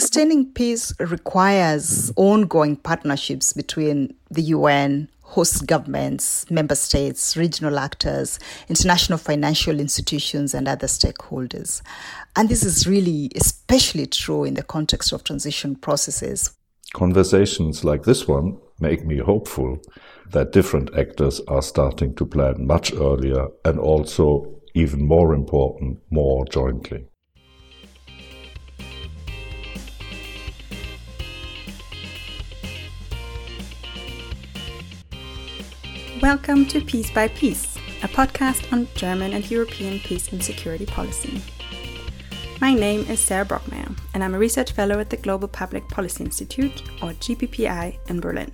Sustaining peace requires ongoing partnerships between the UN, host governments, member states, regional actors, international financial institutions, and other stakeholders. And this is really especially true in the context of transition processes. Conversations like this one make me hopeful that different actors are starting to plan much earlier and also, even more important, more jointly. Welcome to Peace by Peace, a podcast on German and European peace and security policy. My name is Sarah Brockmeyer, and I'm a research fellow at the Global Public Policy Institute, or GPPI, in Berlin.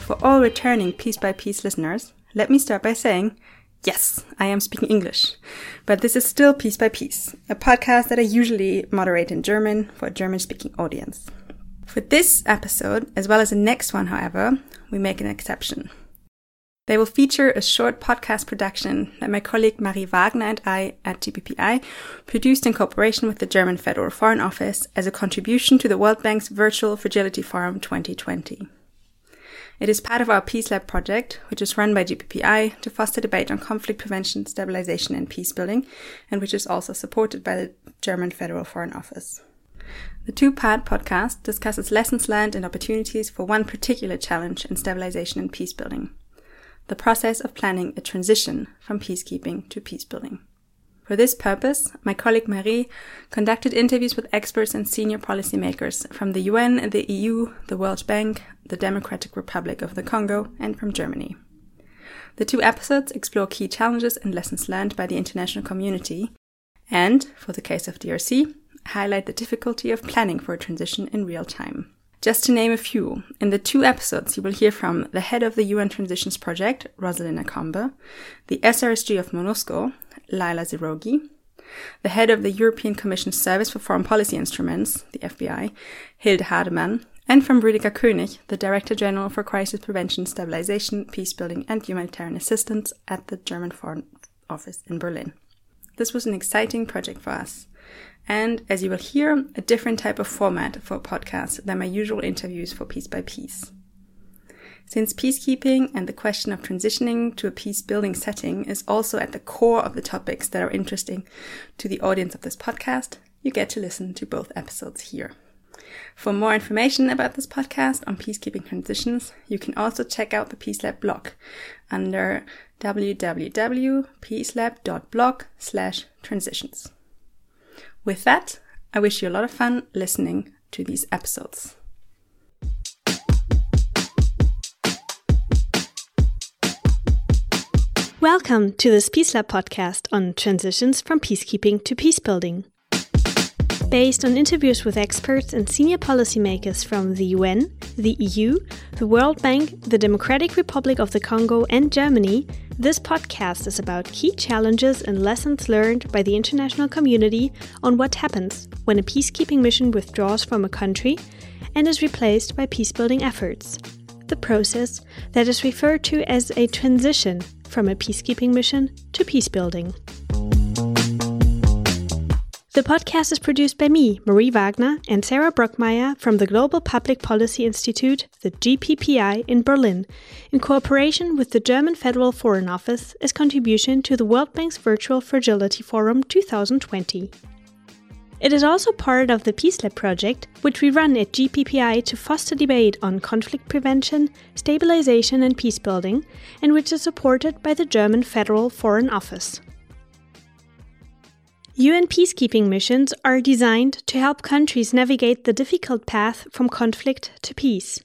For all returning Peace by Peace listeners, let me start by saying, yes, I am speaking English, but this is still Peace by Peace, a podcast that I usually moderate in German for a German speaking audience. For this episode, as well as the next one, however, we make an exception. They will feature a short podcast production that my colleague Marie Wagner and I at GPPI produced in cooperation with the German Federal Foreign Office as a contribution to the World Bank's Virtual Fragility Forum 2020. It is part of our Peace Lab project, which is run by GPPI to foster debate on conflict prevention, stabilization, and peace building, and which is also supported by the German Federal Foreign Office. The two part podcast discusses lessons learned and opportunities for one particular challenge in stabilization and peace building the process of planning a transition from peacekeeping to peacebuilding. For this purpose, my colleague Marie conducted interviews with experts and senior policymakers from the UN, the EU, the World Bank, the Democratic Republic of the Congo, and from Germany. The two episodes explore key challenges and lessons learned by the international community, and, for the case of DRC, highlight the difficulty of planning for a transition in real time. Just to name a few, in the two episodes you will hear from the head of the UN Transitions Project, Rosalind Akombe, the SRSG of MONUSCO, Leila Zerrougui, the head of the European Commission Service for Foreign Policy Instruments, the FPI, Hilde Hardeman, and from Rüdiger König, the Director General for Crisis Prevention, Stabilization, Peacebuilding and Humanitarian Assistance at the German Foreign Office in Berlin. This was an exciting project for us and, as you will hear, a different type of format for a podcast than my usual interviews for Peace by Peace. Since peacekeeping and the question of transitioning to a peace building setting is also at the core of the topics that are interesting to the audience of this podcast, you get to listen to both episodes here. For more information about this podcast on peacekeeping transitions, you can also check out the Peace Lab blog under www.peacelab.blog/transitions. With that, I wish you a lot of fun listening to these episodes. Welcome to this Peace Lab podcast on transitions from peacekeeping to peacebuilding. Based on interviews with experts and senior policymakers from the UN, the EU, the World Bank, the Democratic Republic of the Congo, and Germany, this podcast is about key challenges and lessons learned by the international community on what happens when a peacekeeping mission withdraws from a country and is replaced by peacebuilding efforts. The process that is referred to as a transition from a peacekeeping mission to peacebuilding. The podcast is produced by me, Marie Wagner, and Sarah Brockmeyer from the Global Public Policy Institute, the GPPI, in Berlin, in cooperation with the German Federal Foreign Office as contribution to the World Bank's Virtual Fragility Forum 2020. It is also part of the Peace Lab project, which we run at GPPI to foster debate on conflict prevention, stabilization, and peace building, and which is supported by the German Federal Foreign Office. UN peacekeeping missions are designed to help countries navigate the difficult path from conflict to peace.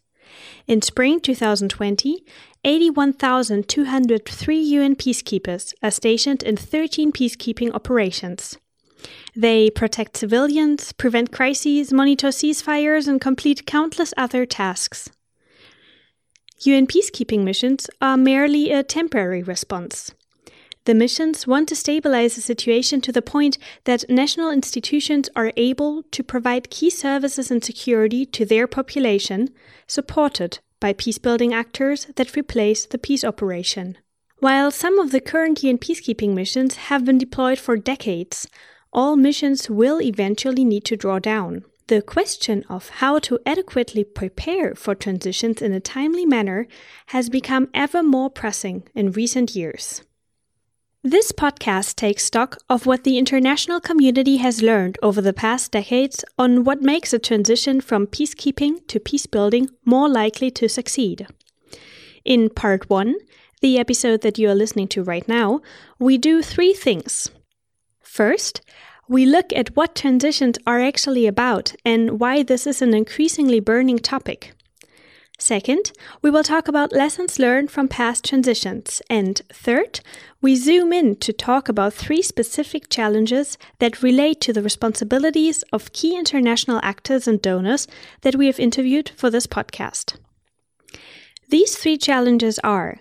In spring 2020, 81,203 UN peacekeepers are stationed in 13 peacekeeping operations. They protect civilians, prevent crises, monitor ceasefires, and complete countless other tasks. UN peacekeeping missions are merely a temporary response. The missions want to stabilize the situation to the point that national institutions are able to provide key services and security to their population, supported by peacebuilding actors that replace the peace operation. While some of the current UN peacekeeping missions have been deployed for decades, all missions will eventually need to draw down. the question of how to adequately prepare for transitions in a timely manner has become ever more pressing in recent years. This podcast takes stock of what the international community has learned over the past decades on what makes a transition from peacekeeping to peacebuilding more likely to succeed. In part one, the episode that you are listening to right now, we do three things. First, we look at what transitions are actually about and why this is an increasingly burning topic. Second, we will talk about lessons learned from past transitions. And third, we zoom in to talk about three specific challenges that relate to the responsibilities of key international actors and donors that we have interviewed for this podcast. These three challenges are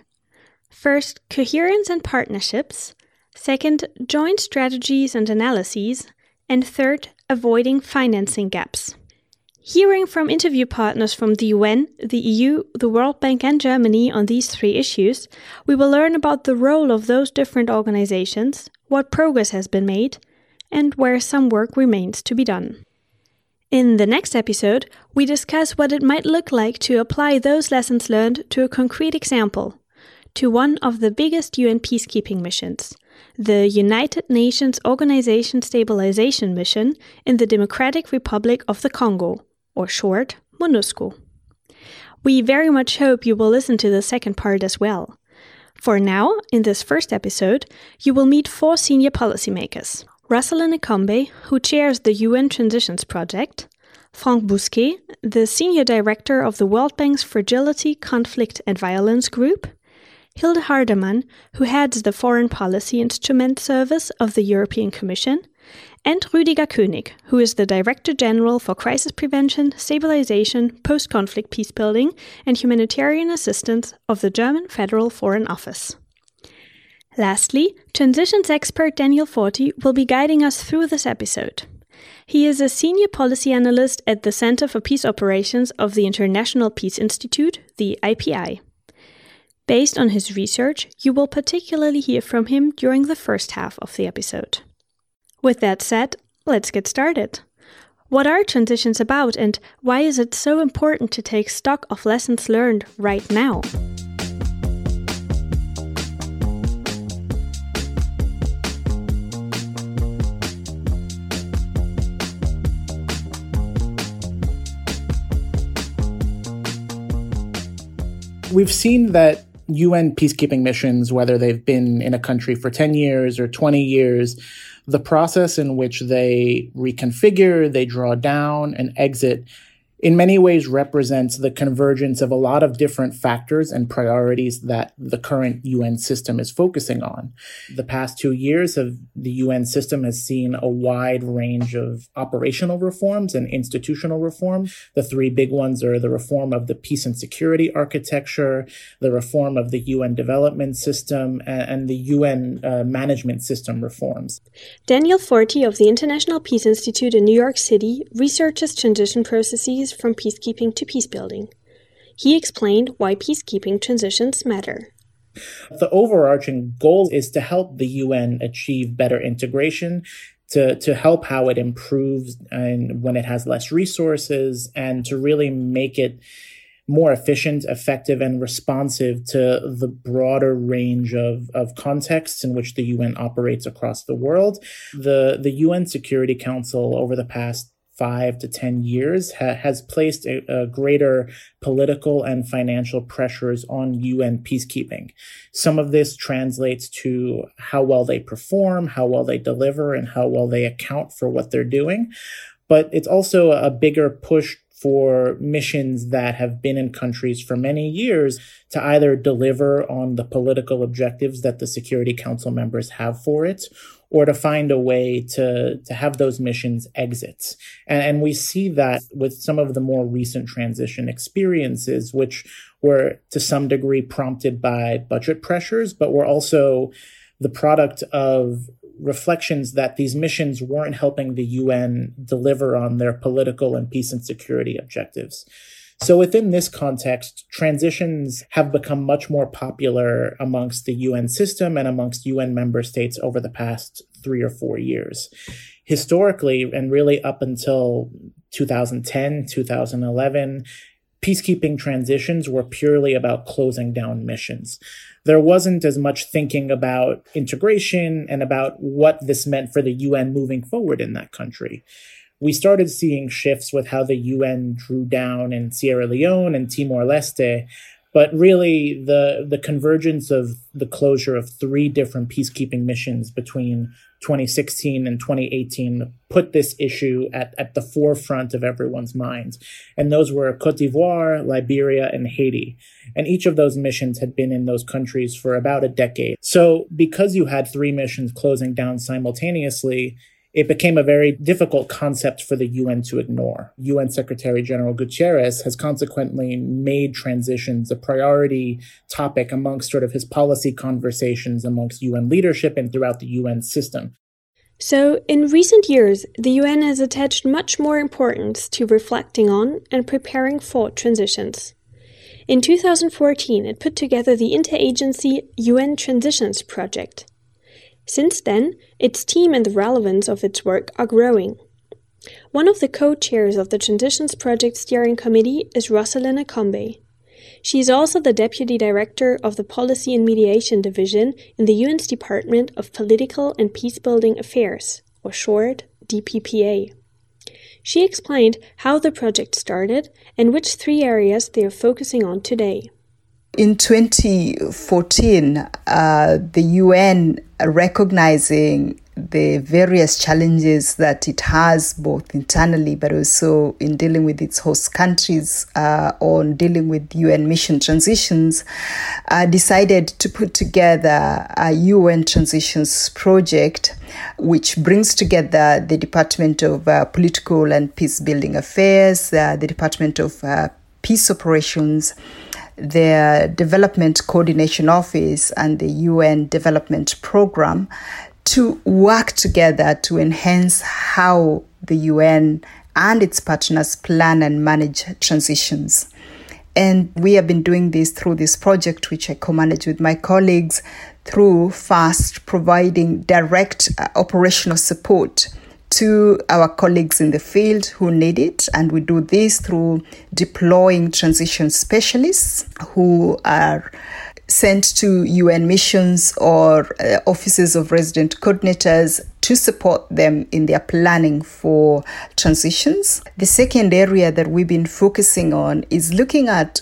first, coherence and partnerships, second, joint strategies and analyses, and third, avoiding financing gaps. Hearing from interview partners from the UN, the EU, the World Bank, and Germany on these three issues, we will learn about the role of those different organizations, what progress has been made, and where some work remains to be done. In the next episode, we discuss what it might look like to apply those lessons learned to a concrete example, to one of the biggest UN peacekeeping missions, the United Nations Organization Stabilization Mission in the Democratic Republic of the Congo or short, MONUSCO. We very much hope you will listen to the second part as well. For now, in this first episode, you will meet four senior policymakers Rosalind Akombe, who chairs the UN Transitions Project, Franck Bousquet, the Senior Director of the World Bank's Fragility, Conflict and Violence Group, Hilde Hardeman, who heads the Foreign Policy Instrument Service of the European Commission, and Rüdiger König, who is the Director General for Crisis Prevention, Stabilization, Post Conflict Peacebuilding, and Humanitarian Assistance of the German Federal Foreign Office. Lastly, transitions expert Daniel Forti will be guiding us through this episode. He is a senior policy analyst at the Center for Peace Operations of the International Peace Institute, the IPI. Based on his research, you will particularly hear from him during the first half of the episode. With that said, let's get started. What are transitions about and why is it so important to take stock of lessons learned right now? We've seen that UN peacekeeping missions, whether they've been in a country for 10 years or 20 years, the process in which they reconfigure, they draw down and exit in many ways represents the convergence of a lot of different factors and priorities that the current UN system is focusing on. The past two years of the UN system has seen a wide range of operational reforms and institutional reforms. The three big ones are the reform of the peace and security architecture, the reform of the UN development system, and the UN uh, management system reforms. Daniel Forti of the International Peace Institute in New York City researches transition processes from peacekeeping to peacebuilding. He explained why peacekeeping transitions matter. The overarching goal is to help the UN achieve better integration, to, to help how it improves and when it has less resources, and to really make it more efficient, effective, and responsive to the broader range of, of contexts in which the UN operates across the world. The, the UN Security Council over the past five to 10 years ha- has placed a, a, greater political and financial pressures on UN peacekeeping. Some of this translates to how well they perform, how well they deliver, and how well they account for what they're doing. But it's also a bigger push for missions that have been in countries for many years to either deliver on the political objectives that the Security Council members have for it or to find a way to, to have those missions exit. And, and we see that with some of the more recent transition experiences, which were to some degree prompted by budget pressures, but were also the product of reflections that these missions weren't helping the UN deliver on their political and peace and security objectives. So within this context, transitions have become much more popular amongst the UN system and amongst UN member states over the past three or four years. Historically, and really up until 2010, 2011, peacekeeping transitions were purely about closing down missions. There wasn't as much thinking about integration and about what this meant for the UN moving forward in that country. We started seeing shifts with how the UN drew down in Sierra Leone and Timor Leste, but really the the convergence of the closure of three different peacekeeping missions between 2016 and 2018 put this issue at, at the forefront of everyone's minds. And those were Cote d'Ivoire, Liberia, and Haiti. And each of those missions had been in those countries for about a decade. So because you had three missions closing down simultaneously, it became a very difficult concept for the UN to ignore. UN Secretary General Guterres has consequently made transitions a priority topic amongst sort of his policy conversations amongst UN leadership and throughout the UN system. So, in recent years, the UN has attached much more importance to reflecting on and preparing for transitions. In 2014, it put together the interagency UN Transitions Project. Since then, its team and the relevance of its work are growing. One of the co chairs of the Transitions Project Steering Committee is Rosalind Akombe. She is also the Deputy Director of the Policy and Mediation Division in the UN's Department of Political and Peacebuilding Affairs, or short, DPPA. She explained how the project started and which three areas they are focusing on today. In 2014, uh, the UN recognizing the various challenges that it has both internally but also in dealing with its host countries uh, on dealing with UN mission transitions, uh, decided to put together a UN transitions project which brings together the Department of uh, Political and Peace Building Affairs, uh, the Department of uh, Peace Operations, their Development Coordination Office and the UN Development Program to work together to enhance how the UN and its partners plan and manage transitions. And we have been doing this through this project, which I co manage with my colleagues, through FAST providing direct uh, operational support to our colleagues in the field who need it. And we do this through deploying transition specialists who are sent to UN missions or uh, offices of resident coordinators to support them in their planning for transitions. The second area that we've been focusing on is looking at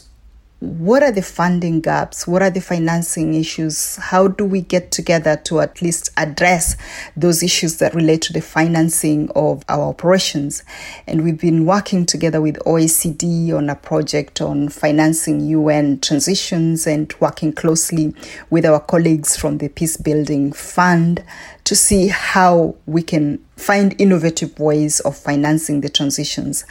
what are the funding gaps? What are the financing issues? How do we get together to at least address those issues that relate to the financing of our operations? And we've been working together with OECD on a project on financing UN transitions and working closely with our colleagues from the Peace Building Fund to see how we can find innovative ways of financing the transitions.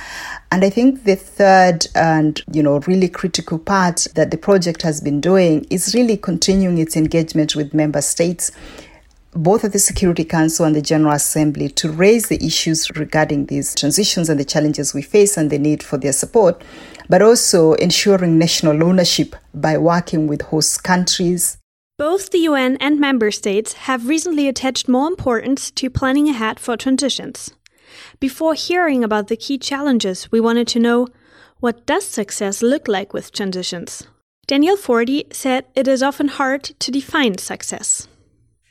And I think the third and, you know, really critical part that the project has been doing is really continuing its engagement with member states both at the Security Council and the General Assembly to raise the issues regarding these transitions and the challenges we face and the need for their support, but also ensuring national ownership by working with host countries, both the UN and member states have recently attached more importance to planning ahead for transitions. Before hearing about the key challenges, we wanted to know what does success look like with transitions? Daniel Forti said it is often hard to define success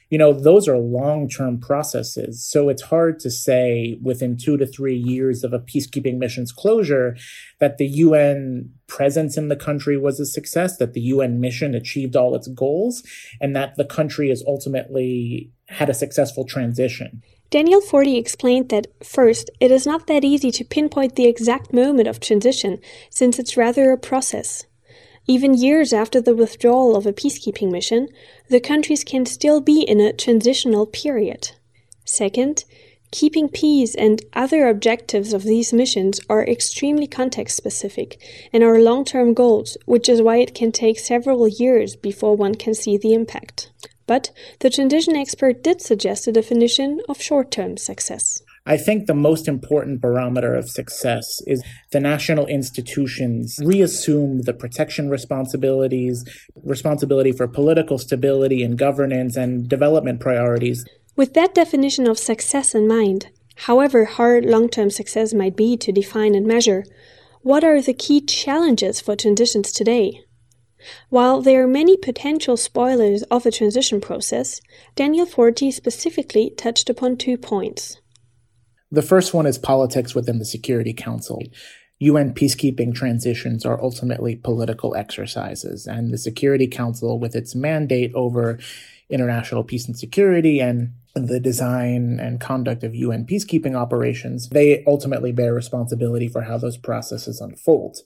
you know, those are long term processes. So it's hard to say within two to three years of a peacekeeping mission's closure that the UN presence in the country was a success, that the UN mission achieved all its goals, and that the country has ultimately had a successful transition. Daniel Forti explained that, first, it is not that easy to pinpoint the exact moment of transition, since it's rather a process. Even years after the withdrawal of a peacekeeping mission, the countries can still be in a transitional period. Second, keeping peace and other objectives of these missions are extremely context specific and are long term goals, which is why it can take several years before one can see the impact. But the transition expert did suggest a definition of short term success. I think the most important barometer of success is the national institutions reassume the protection responsibilities, responsibility for political stability and governance and development priorities. With that definition of success in mind, However hard long term success might be to define and measure, what are the key challenges for transitions today? While there are many potential spoilers of a transition process, Daniel Forti specifically touched upon two points. The first one is politics within the Security Council. UN peacekeeping transitions are ultimately political exercises, and the Security Council, with its mandate over international peace and security and the design and conduct of UN peacekeeping operations, they ultimately bear responsibility for how those processes unfold.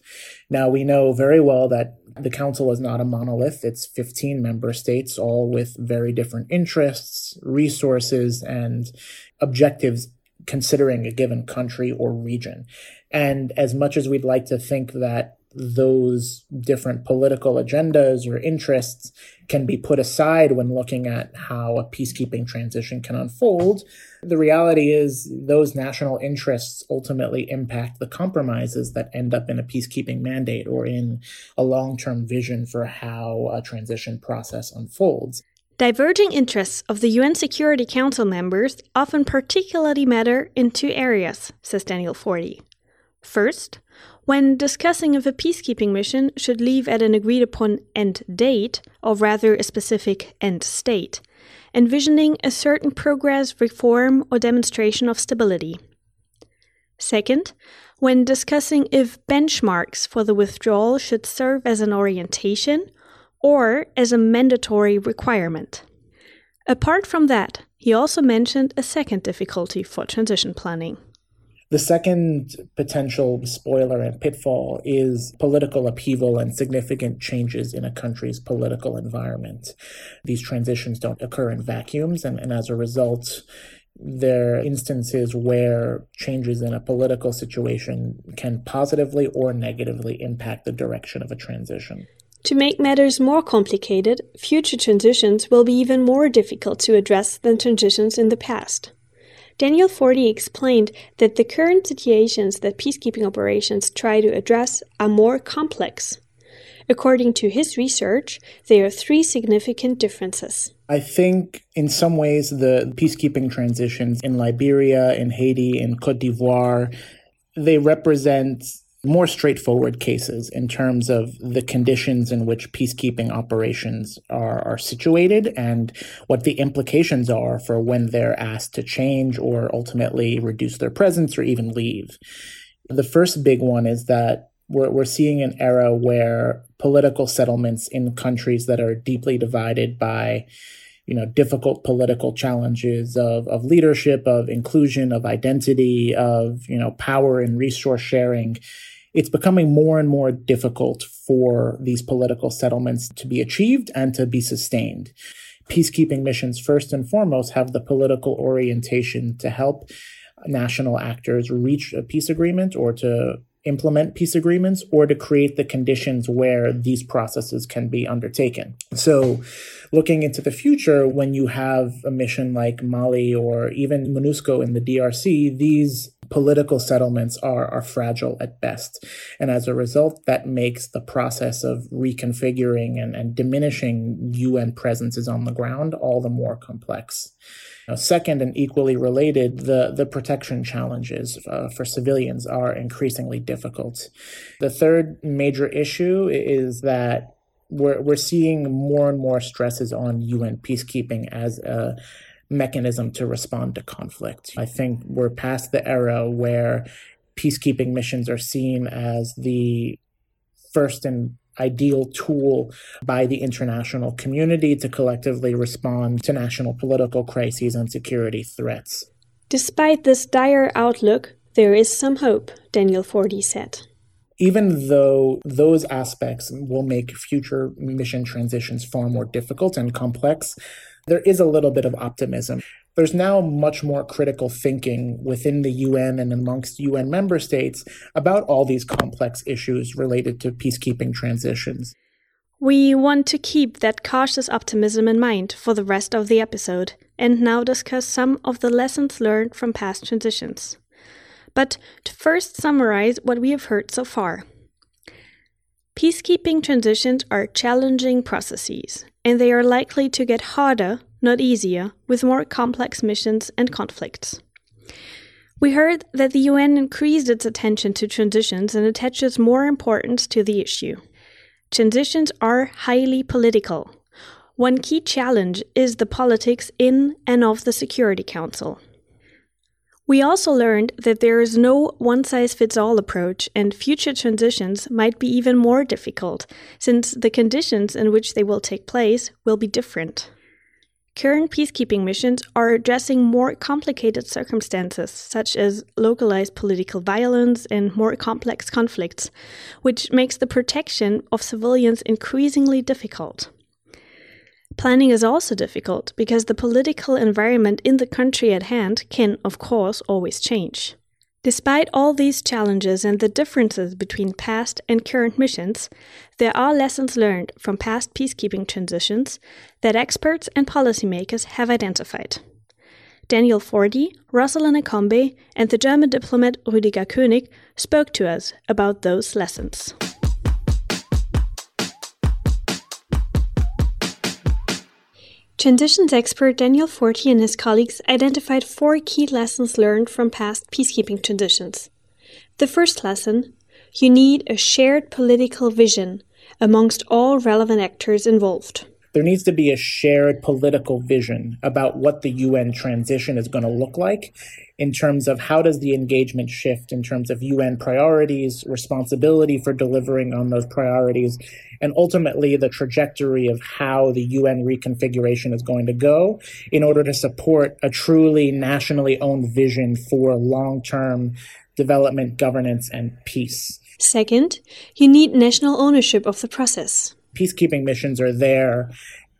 Now, we know very well that the Council is not a monolith. It's 15 member states, all with very different interests, resources, and objectives considering a given country or region. And as much as we'd like to think that those different political agendas or interests can be put aside when looking at how a peacekeeping transition can unfold, the reality is those national interests ultimately impact the compromises that end up in a peacekeeping mandate or in a long term vision for how a transition process unfolds. Diverging interests of the UN Security Council members often particularly matter in two areas, says Daniel Forti. First, when discussing if a peacekeeping mission should leave at an agreed upon end date, or rather a specific end state, envisioning a certain progress, reform, or demonstration of stability. Second, when discussing if benchmarks for the withdrawal should serve as an orientation or as a mandatory requirement. Apart from that, he also mentioned a second difficulty for transition planning. The second potential spoiler and pitfall is political upheaval and significant changes in a country's political environment. These transitions don't occur in vacuums, and, and as a result, there are instances where changes in a political situation can positively or negatively impact the direction of a transition. To make matters more complicated, future transitions will be even more difficult to address than transitions in the past. Daniel Forti explained that the current situations that peacekeeping operations try to address are more complex. According to his research, there are three significant differences. I think in some ways the peacekeeping transitions in Liberia, in Haiti, in Cote d'Ivoire, they represent more straightforward cases in terms of the conditions in which peacekeeping operations are, are situated and what the implications are for when they're asked to change or ultimately reduce their presence or even leave. The first big one is that we're, we're seeing an era where political settlements in countries that are deeply divided by you know difficult political challenges of of leadership of inclusion of identity of you know power and resource sharing it's becoming more and more difficult for these political settlements to be achieved and to be sustained. Peacekeeping missions, first and foremost, have the political orientation to help national actors reach a peace agreement or to implement peace agreements or to create the conditions where these processes can be undertaken. So, looking into the future, when you have a mission like Mali or even MONUSCO in the DRC, these political settlements are, are fragile at best. And as a result, that makes the process of reconfiguring and, and diminishing UN presences on the ground all the more complex. Now, second, and equally related, the, the protection challenges uh, for civilians are increasingly difficult. The third major issue is that we're, we're seeing more and more stresses on UN peacekeeping as a mechanism to respond to conflict. I think we're past the era where peacekeeping missions are seen as the first and ideal tool by the international community to collectively respond to national political crises and security threats. Despite this dire outlook, there is some hope, Daniel Forti said. Even though those aspects will make future mission transitions far more difficult and complex, there is a little bit of optimism. There's now much more critical thinking within the UN and amongst UN member states about all these complex issues related to peacekeeping transitions. We want to keep that cautious optimism in mind for the rest of the episode and now discuss some of the lessons learned from past transitions. But to first summarize what we have heard so far. Peacekeeping transitions are challenging processes, and they are likely to get harder, not easier, with more complex missions and conflicts. We heard that the UN increased its attention to transitions and attaches more importance to the issue. Transitions are highly political. One key challenge is the politics in and of the Security Council. We also learned that there is no one size fits all approach, and future transitions might be even more difficult, since the conditions in which they will take place will be different. Current peacekeeping missions are addressing more complicated circumstances, such as localized political violence and more complex conflicts, which makes the protection of civilians increasingly difficult. Planning is also difficult because the political environment in the country at hand can, of course, always change. Despite all these challenges and the differences between past and current missions, there are lessons learned from past peacekeeping transitions that experts and policymakers have identified. Daniel Forti, Rosalind Akombe, and the German diplomat Rüdiger König spoke to us about those lessons. Transitions expert Daniel Forti and his colleagues identified four key lessons learned from past peacekeeping transitions. The first lesson you need a shared political vision amongst all relevant actors involved. There needs to be a shared political vision about what the UN transition is going to look like in terms of how does the engagement shift in terms of UN priorities, responsibility for delivering on those priorities, and ultimately the trajectory of how the UN reconfiguration is going to go in order to support a truly nationally owned vision for long term development, governance, and peace. Second, you need national ownership of the process. Peacekeeping missions are there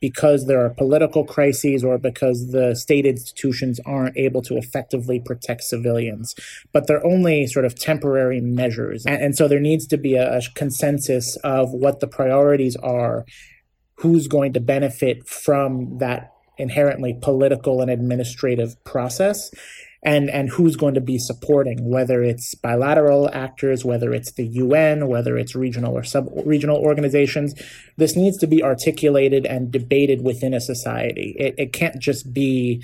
because there are political crises or because the state institutions aren't able to effectively protect civilians. But they're only sort of temporary measures. And, and so there needs to be a, a consensus of what the priorities are, who's going to benefit from that inherently political and administrative process and and who's going to be supporting whether it's bilateral actors whether it's the UN whether it's regional or sub regional organizations. This needs to be articulated and debated within a society. It, it can't just be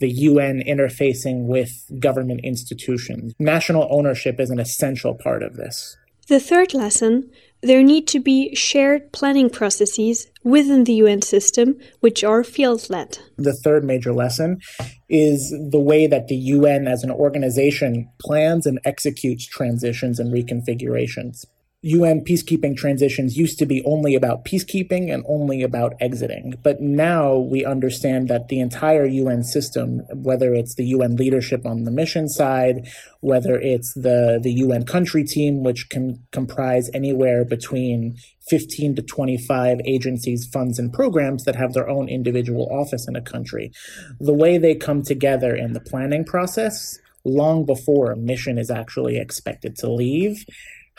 the UN interfacing with government institutions. National ownership is an essential part of this. The third lesson there need to be shared planning processes within the UN system, which are field led. The third major lesson is the way that the UN as an organization plans and executes transitions and reconfigurations. UN peacekeeping transitions used to be only about peacekeeping and only about exiting. But now we understand that the entire UN system, whether it's the UN leadership on the mission side, whether it's the, the UN country team, which can comprise anywhere between 15 to 25 agencies, funds, and programs that have their own individual office in a country, the way they come together in the planning process long before a mission is actually expected to leave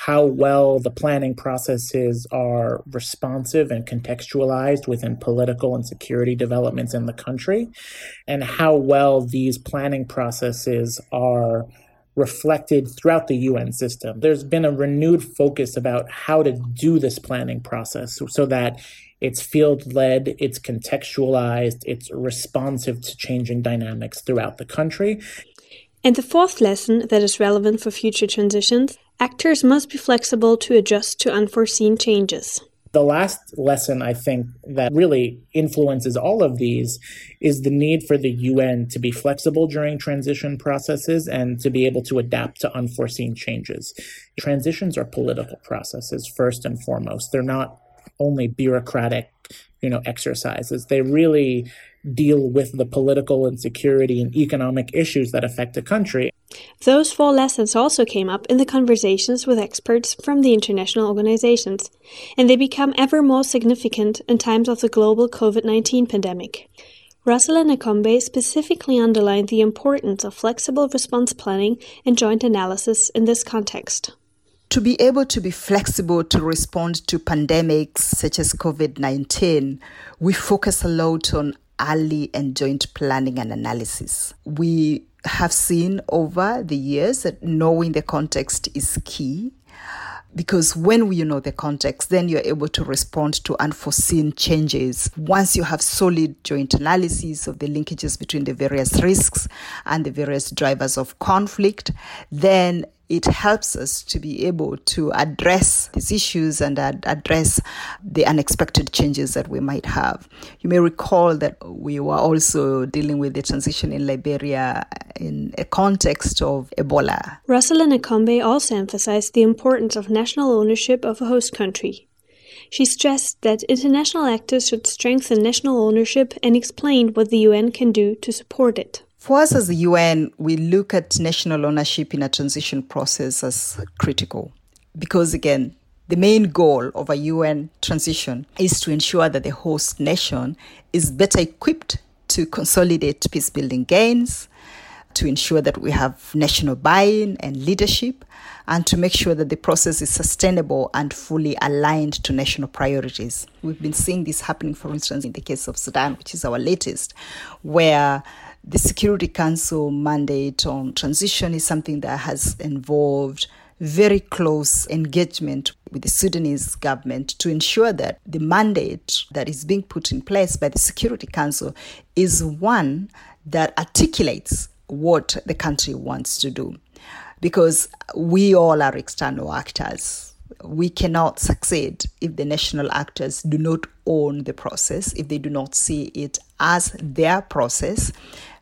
how well the planning processes are responsive and contextualized within political and security developments in the country, and how well these planning processes are reflected throughout the UN system. There's been a renewed focus about how to do this planning process so that it's field led, it's contextualized, it's responsive to changing dynamics throughout the country. And the fourth lesson that is relevant for future transitions actors must be flexible to adjust to unforeseen changes. The last lesson I think that really influences all of these is the need for the UN to be flexible during transition processes and to be able to adapt to unforeseen changes. Transitions are political processes first and foremost. They're not only bureaucratic, you know, exercises. They really deal with the political and security and economic issues that affect a country. Those four lessons also came up in the conversations with experts from the international organizations, and they become ever more significant in times of the global COVID 19 pandemic. Rosalind Akombe specifically underlined the importance of flexible response planning and joint analysis in this context. To be able to be flexible to respond to pandemics such as COVID 19, we focus a lot on early and joint planning and analysis. We have seen over the years that knowing the context is key. because when you know the context, then you're able to respond to unforeseen changes. Once you have solid joint analysis of the linkages between the various risks and the various drivers of conflict, then it helps us to be able to address these issues and ad- address the unexpected changes that we might have. You may recall that we were also dealing with the transition in Liberia in a context of Ebola. Rosalind Akombe also emphasized the importance of national ownership of a host country. She stressed that international actors should strengthen national ownership and explained what the UN can do to support it. For us as the UN, we look at national ownership in a transition process as critical because, again, the main goal of a UN transition is to ensure that the host nation is better equipped to consolidate peace building gains, to ensure that we have national buy in and leadership, and to make sure that the process is sustainable and fully aligned to national priorities. We've been seeing this happening, for instance, in the case of Sudan, which is our latest, where the Security Council mandate on transition is something that has involved very close engagement with the Sudanese government to ensure that the mandate that is being put in place by the Security Council is one that articulates what the country wants to do. Because we all are external actors. We cannot succeed if the national actors do not own the process, if they do not see it as their process,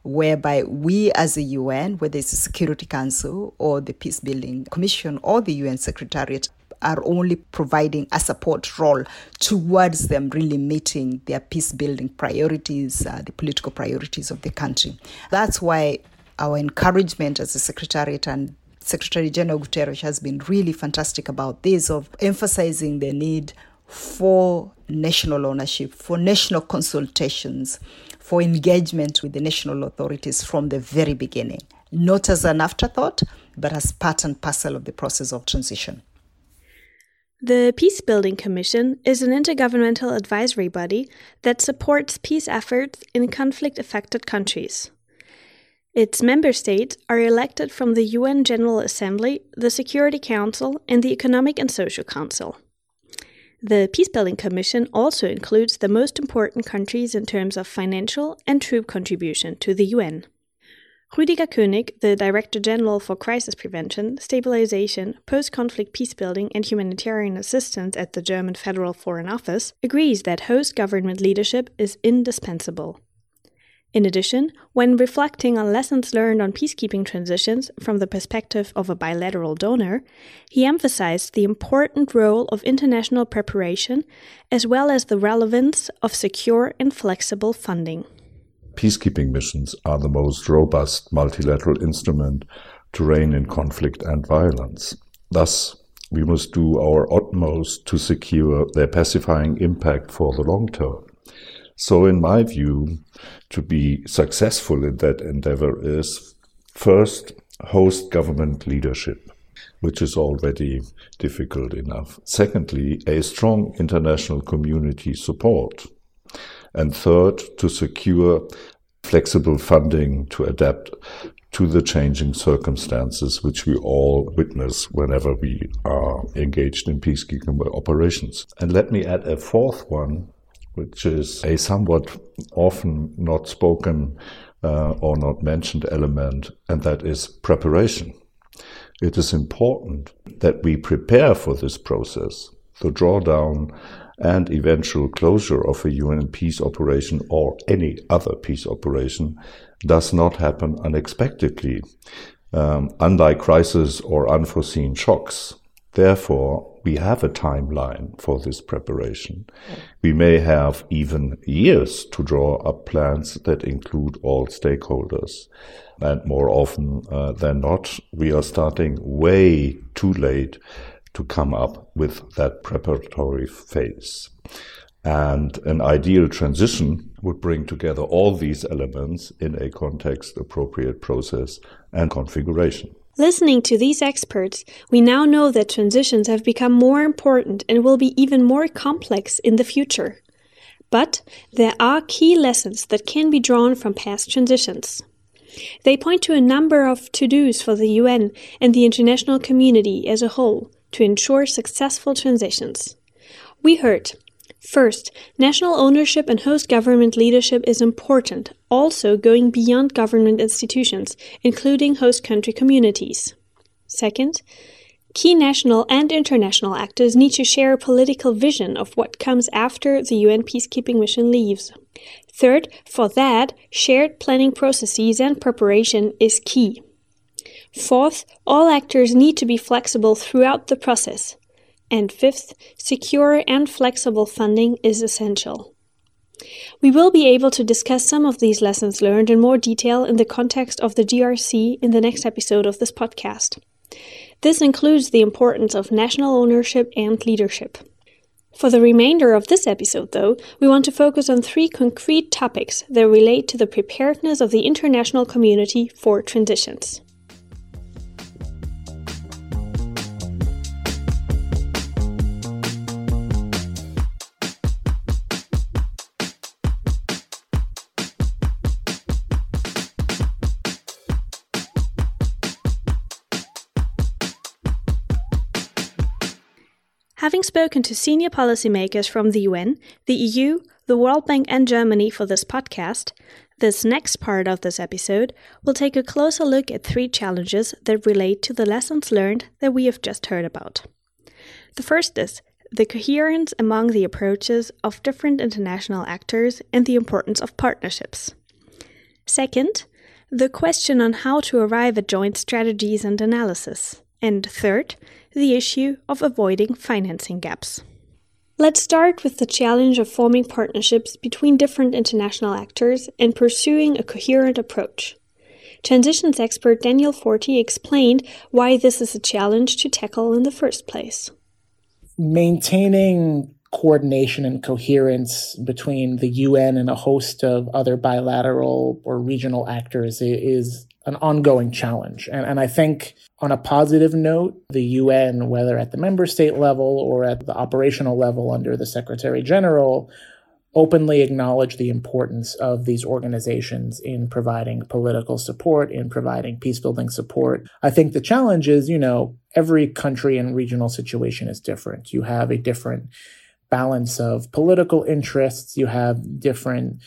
whereby we as a UN, whether it's the Security Council or the Peace Building Commission or the UN Secretariat, are only providing a support role towards them really meeting their peace building priorities, uh, the political priorities of the country. That's why our encouragement as a Secretariat and Secretary General Guterres has been really fantastic about this of emphasizing the need for national ownership, for national consultations, for engagement with the national authorities from the very beginning, not as an afterthought, but as part and parcel of the process of transition. The Peace Building Commission is an intergovernmental advisory body that supports peace efforts in conflict affected countries. Its member states are elected from the UN General Assembly, the Security Council, and the Economic and Social Council. The Peacebuilding Commission also includes the most important countries in terms of financial and troop contribution to the UN. Rüdiger König, the Director General for Crisis Prevention, Stabilization, Post Conflict Peacebuilding, and Humanitarian Assistance at the German Federal Foreign Office, agrees that host government leadership is indispensable. In addition, when reflecting on lessons learned on peacekeeping transitions from the perspective of a bilateral donor, he emphasized the important role of international preparation as well as the relevance of secure and flexible funding. Peacekeeping missions are the most robust multilateral instrument to rein in conflict and violence. Thus, we must do our utmost to secure their pacifying impact for the long term. So, in my view, to be successful in that endeavor is first, host government leadership, which is already difficult enough. Secondly, a strong international community support. And third, to secure flexible funding to adapt to the changing circumstances which we all witness whenever we are engaged in peacekeeping operations. And let me add a fourth one, which is a somewhat often not spoken uh, or not mentioned element, and that is preparation. It is important that we prepare for this process, the drawdown and eventual closure of a UN peace operation or any other peace operation does not happen unexpectedly, um, unlike crisis or unforeseen shocks. Therefore, we have a timeline for this preparation. We may have even years to draw up plans that include all stakeholders. And more often uh, than not, we are starting way too late to come up with that preparatory phase. And an ideal transition would bring together all these elements in a context appropriate process and configuration. Listening to these experts, we now know that transitions have become more important and will be even more complex in the future. But there are key lessons that can be drawn from past transitions. They point to a number of to dos for the UN and the international community as a whole to ensure successful transitions. We heard First, national ownership and host government leadership is important, also going beyond government institutions, including host country communities. Second, key national and international actors need to share a political vision of what comes after the UN peacekeeping mission leaves. Third, for that, shared planning processes and preparation is key. Fourth, all actors need to be flexible throughout the process. And fifth, secure and flexible funding is essential. We will be able to discuss some of these lessons learned in more detail in the context of the DRC in the next episode of this podcast. This includes the importance of national ownership and leadership. For the remainder of this episode, though, we want to focus on three concrete topics that relate to the preparedness of the international community for transitions. Spoken to senior policymakers from the UN, the EU, the World Bank, and Germany for this podcast, this next part of this episode will take a closer look at three challenges that relate to the lessons learned that we have just heard about. The first is the coherence among the approaches of different international actors and the importance of partnerships. Second, the question on how to arrive at joint strategies and analysis. And third, the issue of avoiding financing gaps. Let's start with the challenge of forming partnerships between different international actors and pursuing a coherent approach. Transitions expert Daniel Forti explained why this is a challenge to tackle in the first place. Maintaining coordination and coherence between the UN and a host of other bilateral or regional actors is an ongoing challenge. And, and I think on a positive note, the UN, whether at the member state level or at the operational level under the Secretary General, openly acknowledge the importance of these organizations in providing political support, in providing peace building support. I think the challenge is, you know, every country and regional situation is different. You have a different balance of political interests, you have different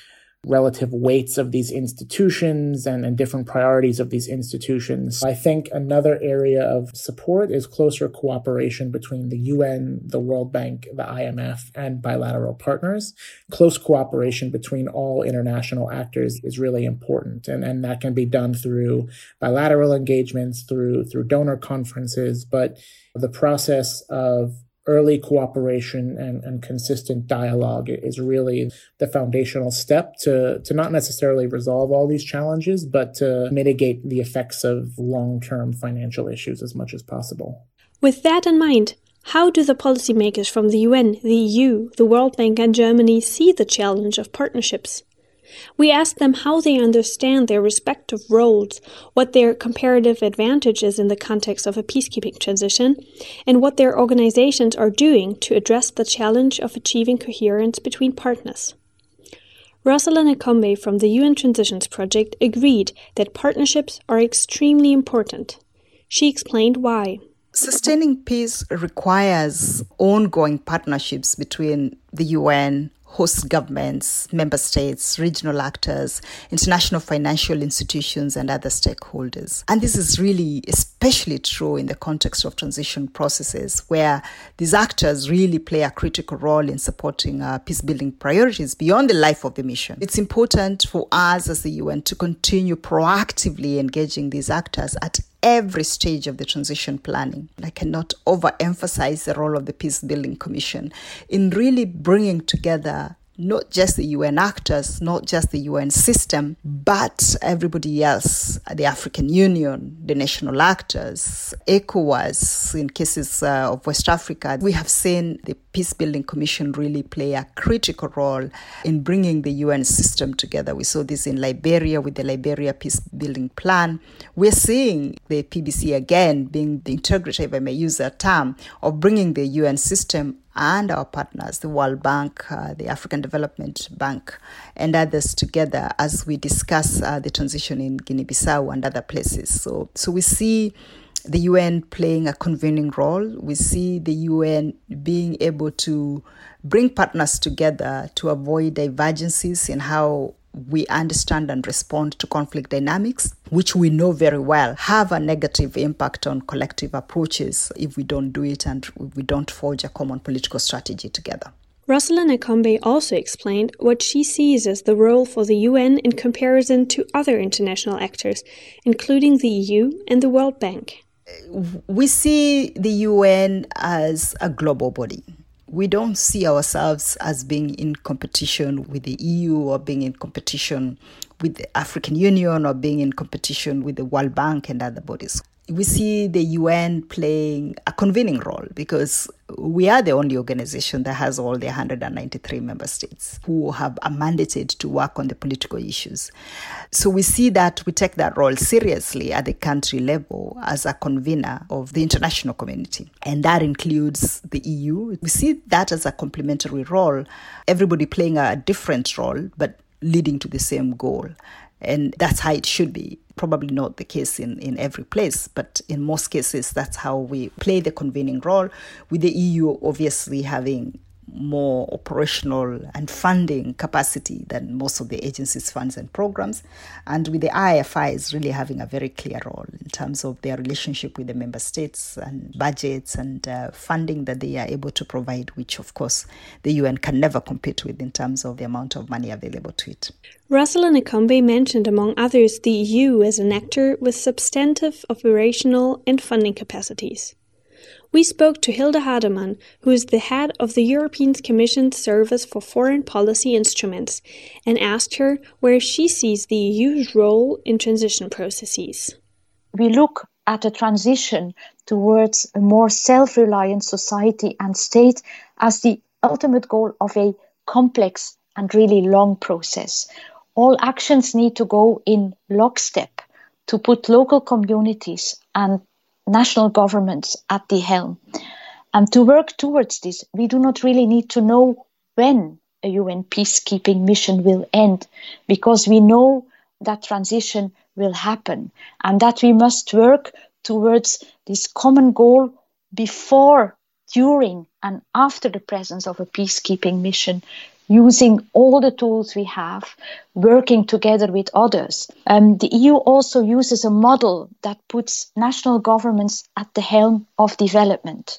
relative weights of these institutions and, and different priorities of these institutions. I think another area of support is closer cooperation between the UN, the World Bank, the IMF, and bilateral partners. Close cooperation between all international actors is really important. And, and that can be done through bilateral engagements, through through donor conferences, but the process of early cooperation and, and consistent dialogue is really the foundational step to, to not necessarily resolve all these challenges, but to mitigate the effects of long term financial issues as much as possible. With that in mind, how do the policymakers from the UN, the EU, the World Bank, and Germany see the challenge of partnerships? We ask them how they understand their respective roles, what their comparative advantage is in the context of a peacekeeping transition, and what their organizations are doing to address the challenge of achieving coherence between partners. Rosalind Akombe from the UN Transitions Project agreed that partnerships are extremely important. She explained why. Sustaining peace requires ongoing partnerships between the UN, host governments, member states, regional actors, international financial institutions, and other stakeholders. And this is really especially true in the context of transition processes, where these actors really play a critical role in supporting uh, peace building priorities beyond the life of the mission. It's important for us as the UN to continue proactively engaging these actors at every stage of the transition planning. I cannot overemphasize the role of the Peace Building Commission in really bringing together not just the UN actors, not just the UN system, but everybody else, the African Union, the national actors, ECOWAS, in cases uh, of West Africa. We have seen the Peace Building Commission really play a critical role in bringing the UN system together. We saw this in Liberia with the Liberia Peace Building Plan. We're seeing the PBC again being the integrator, if I may use that term, of bringing the UN system and our partners, the World Bank, uh, the African Development Bank, and others together as we discuss uh, the transition in Guinea-Bissau and other places. So, so we see the UN playing a convening role. We see the UN being able to bring partners together to avoid divergences in how we understand and respond to conflict dynamics, which we know very well have a negative impact on collective approaches if we don't do it and we don't forge a common political strategy together. Rosalind Akombe also explained what she sees as the role for the UN in comparison to other international actors, including the EU and the World Bank. We see the UN as a global body we don't see ourselves as being in competition with the EU or being in competition with the African Union or being in competition with the World Bank and other bodies we see the UN playing a convening role because we are the only organization that has all the 193 member states who have a mandated to work on the political issues. So we see that we take that role seriously at the country level as a convener of the international community. And that includes the EU. We see that as a complementary role, everybody playing a different role, but leading to the same goal. And that's how it should be. Probably not the case in, in every place, but in most cases, that's how we play the convening role, with the EU obviously having more operational and funding capacity than most of the agency's funds and programs. And with the IFIs really having a very clear role in terms of their relationship with the member states and budgets and uh, funding that they are able to provide, which of course the UN can never compete with in terms of the amount of money available to it. Rosalind Akombe mentioned, among others, the EU as an actor with substantive operational and funding capacities we spoke to Hilde Hardeman, who is the head of the European Commission's Service for Foreign Policy Instruments, and asked her where she sees the EU's role in transition processes. We look at a transition towards a more self reliant society and state as the ultimate goal of a complex and really long process. All actions need to go in lockstep to put local communities and national governments at the helm. And to work towards this, we do not really need to know when a UN peacekeeping mission will end, because we know that transition will happen and that we must work towards this common goal before, during, and after the presence of a peacekeeping mission using all the tools we have, working together with others. Um, the EU also uses a model that puts national governments at the helm of development.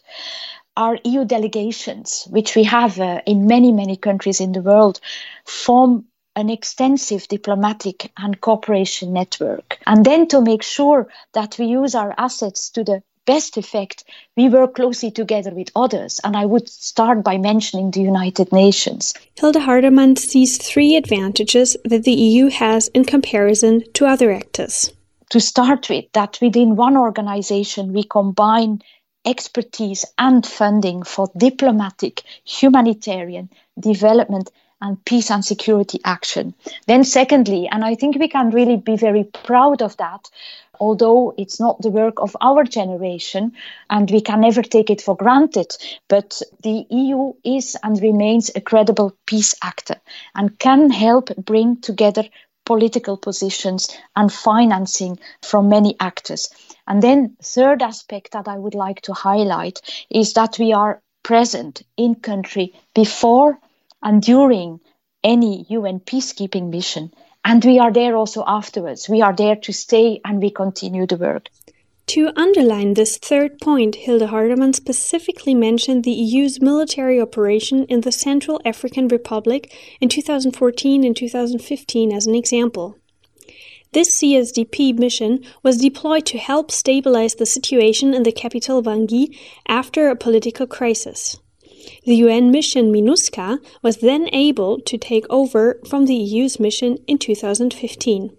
Our EU delegations, which we have uh, in many, many countries in the world, form an extensive diplomatic and cooperation network. And then to make sure that we use our assets to the best effect, we work closely together with others. And I would start by mentioning the United Nations. Hilde Hardeman sees three advantages that the EU has in comparison to other actors. To start with, that within one organization we combine expertise and funding for diplomatic, humanitarian, development, and peace and security action. Then, secondly, and I think we can really be very proud of that, although it's not the work of our generation and we can never take it for granted, but the EU is and remains a credible peace actor and can help bring together political positions and financing from many actors. And then third aspect that I would like to highlight is that we are present in country before and during any UN peacekeeping mission and we are there also afterwards. We are there to stay and we continue the work. To underline this third point, Hilde Hardeman specifically mentioned the EU's military operation in the Central African Republic in 2014 and 2015 as an example. This CSDP mission was deployed to help stabilize the situation in the capital Bangui after a political crisis. The UN mission MINUSCA was then able to take over from the EU's mission in 2015.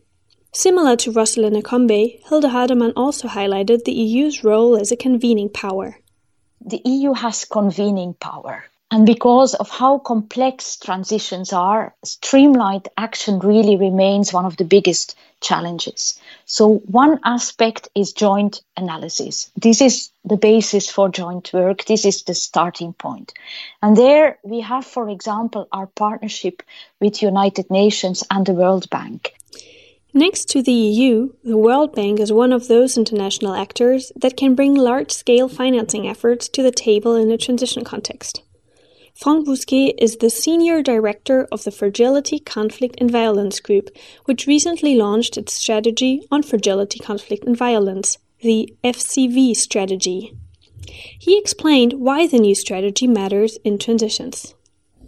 Similar to Rosalind Akombe, Hilde also highlighted the EU's role as a convening power. The EU has convening power. And because of how complex transitions are, streamlined action really remains one of the biggest challenges. So, one aspect is joint analysis. This is the basis for joint work. This is the starting point. And there we have, for example, our partnership with United Nations and the World Bank. Next to the EU, the World Bank is one of those international actors that can bring large scale financing efforts to the table in a transition context. Franck Bousquet is the Senior Director of the Fragility, Conflict and Violence Group, which recently launched its strategy on fragility, conflict and violence, the FCV strategy. He explained why the new strategy matters in transitions.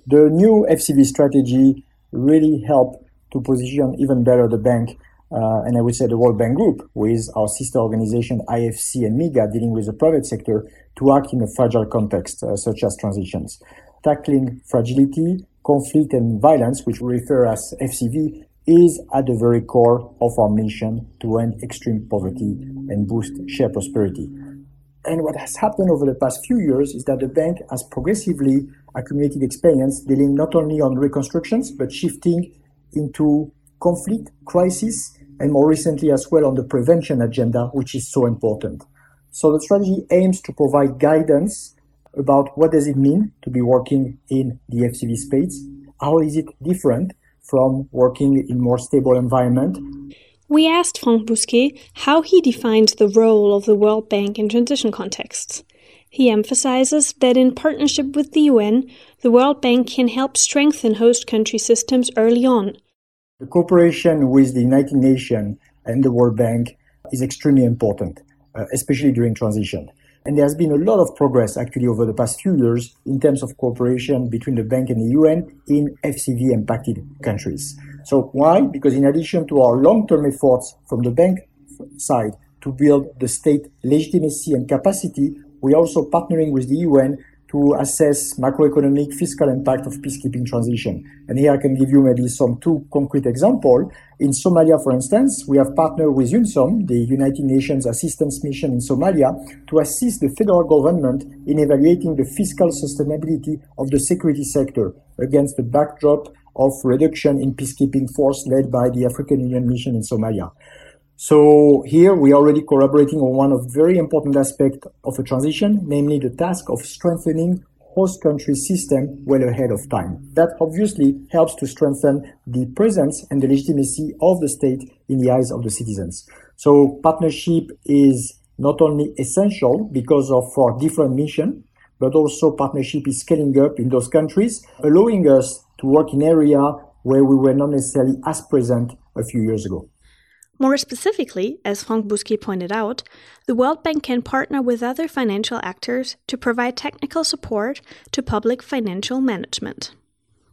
The new FCV strategy really helped to position even better the bank uh, and I would say the World Bank Group with our sister organization IFC and MIGA dealing with the private sector to act in a fragile context uh, such as transitions. Tackling fragility, conflict and violence, which we refer as FCV, is at the very core of our mission to end extreme poverty and boost shared prosperity. And what has happened over the past few years is that the bank has progressively accumulated experience dealing not only on reconstructions, but shifting into conflict, crisis, and more recently as well on the prevention agenda, which is so important. So the strategy aims to provide guidance about what does it mean to be working in the FCV space? How is it different from working in more stable environment? We asked Franck Bousquet how he defines the role of the World Bank in transition contexts. He emphasizes that in partnership with the UN, the World Bank can help strengthen host country systems early on the cooperation with the United Nations and the World Bank is extremely important, uh, especially during transition. And there has been a lot of progress actually over the past few years in terms of cooperation between the bank and the UN in FCV impacted countries. So why? Because in addition to our long-term efforts from the bank side to build the state legitimacy and capacity, we are also partnering with the UN to assess macroeconomic fiscal impact of peacekeeping transition. And here I can give you maybe some two concrete examples. In Somalia, for instance, we have partnered with UNSOM, the United Nations Assistance Mission in Somalia, to assist the federal government in evaluating the fiscal sustainability of the security sector against the backdrop of reduction in peacekeeping force led by the African Union mission in Somalia. So here we are already collaborating on one of very important aspect of a transition, namely the task of strengthening host country system well ahead of time. That obviously helps to strengthen the presence and the legitimacy of the state in the eyes of the citizens. So partnership is not only essential because of our different mission, but also partnership is scaling up in those countries, allowing us to work in area where we were not necessarily as present a few years ago. More specifically, as Franck Bousquet pointed out, the World Bank can partner with other financial actors to provide technical support to public financial management.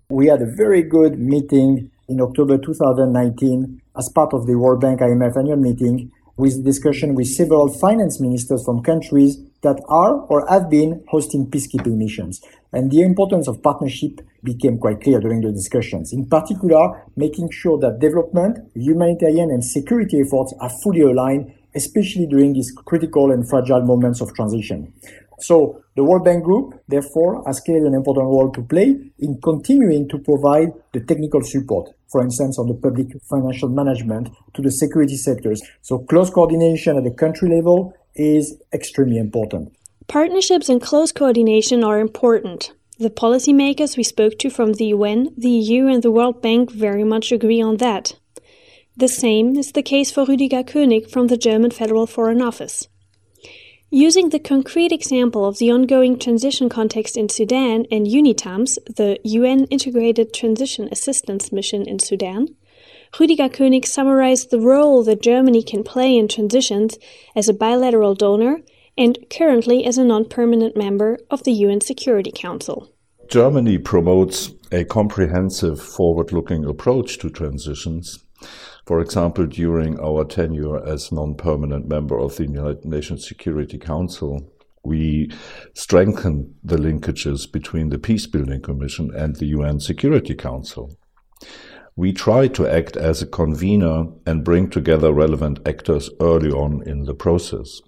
We had a very good meeting in October 2019 as part of the World Bank IMF annual meeting with discussion with several finance ministers from countries that are or have been hosting peacekeeping missions. And the importance of partnership became quite clear during the discussions. In particular, making sure that development, humanitarian and security efforts are fully aligned, especially during these critical and fragile moments of transition. So the World Bank Group, therefore, has clearly an important role to play in continuing to provide the technical support, for instance, on the public financial management to the security sectors. So close coordination at the country level is extremely important. Partnerships and close coordination are important. The policymakers we spoke to from the UN, the EU, and the World Bank very much agree on that. The same is the case for Rüdiger König from the German Federal Foreign Office. Using the concrete example of the ongoing transition context in Sudan and UNITAMS, the UN Integrated Transition Assistance Mission in Sudan, Rüdiger König summarized the role that Germany can play in transitions as a bilateral donor and currently as a non permanent member of the UN Security Council. Germany promotes a comprehensive forward looking approach to transitions. For example, during our tenure as non permanent member of the United Nations Security Council, we strengthened the linkages between the Peacebuilding Commission and the UN Security Council we try to act as a convener and bring together relevant actors early on in the process.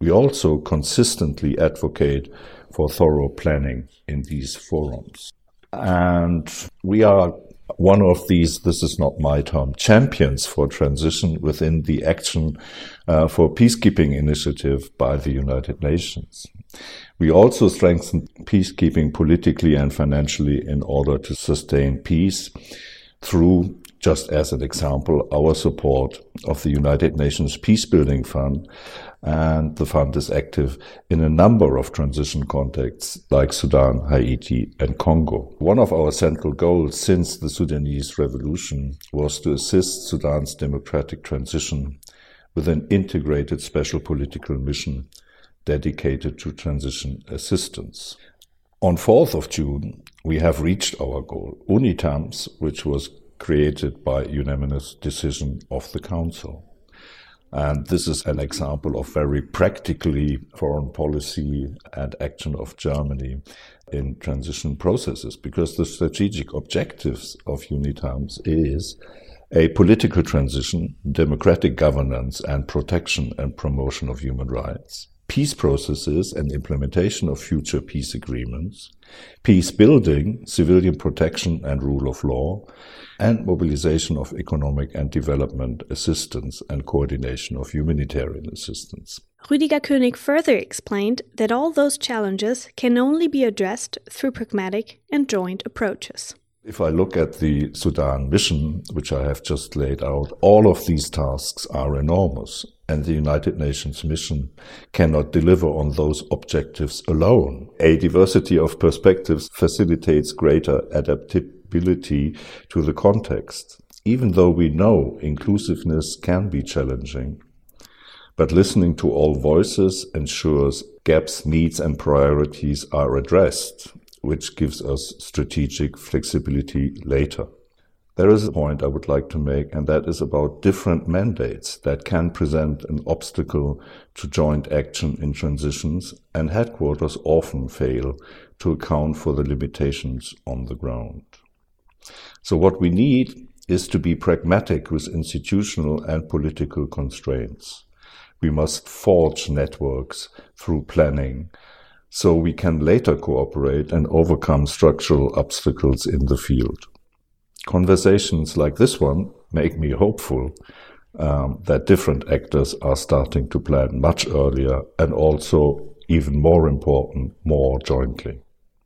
We also consistently advocate for thorough planning in these forums. And we are one of these, this is not my term, champions for transition within the Action uh, for Peacekeeping initiative by the United Nations. We also strengthen peacekeeping politically and financially in order to sustain peace through just as an example, our support of the United Nations Peacebuilding Fund. And the fund is active in a number of transition contexts like Sudan, Haiti, and Congo. One of our central goals since the Sudanese revolution was to assist Sudan's democratic transition with an integrated special political mission dedicated to transition assistance. On 4th of June, we have reached our goal, UNITAMS, which was created by unanimous decision of the Council. And this is an example of very practically foreign policy and action of Germany in transition processes, because the strategic objectives of UNITAMS is a political transition, democratic governance, and protection and promotion of human rights, peace processes and implementation of future peace agreements, peace building, civilian protection and rule of law, and mobilization of economic and development assistance and coordination of humanitarian assistance. Rüdiger König further explained that all those challenges can only be addressed through pragmatic and joint approaches. If I look at the Sudan mission, which I have just laid out, all of these tasks are enormous, and the United Nations mission cannot deliver on those objectives alone. A diversity of perspectives facilitates greater adaptability to the context, even though we know inclusiveness can be challenging. But listening to all voices ensures gaps, needs, and priorities are addressed which gives us strategic flexibility later. There is a point I would like to make, and that is about different mandates that can present an obstacle to joint action in transitions, and headquarters often fail to account for the limitations on the ground. So, what we need is to be pragmatic with institutional and political constraints. We must forge networks through planning so we can later cooperate and overcome structural obstacles in the field. Conversations like this one make me hopeful um, that different actors are starting to plan much earlier and also, even more important, more jointly.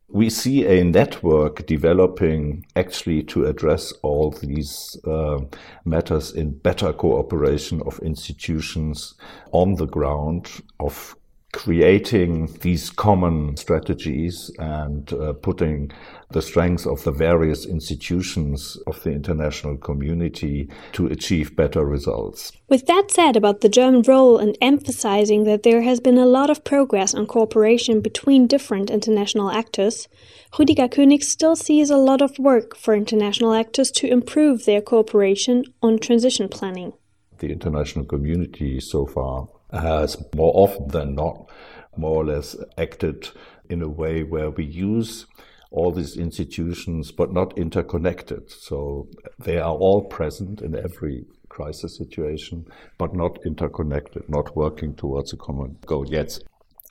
We see a network developing actually to address all these uh, matters in better cooperation of institutions on the ground, of creating these common strategies and uh, putting the strengths of the various institutions of the international community to achieve better results. With that said about the German role and emphasizing that there has been a lot of progress on cooperation between different international actors, Rüdiger König still sees a lot of work for international actors to improve their cooperation on transition planning. The international community so far has more often than not more or less acted in a way where we use all these institutions but not interconnected. So they are all present in every crisis situation, but not interconnected, not working towards a common goal yet.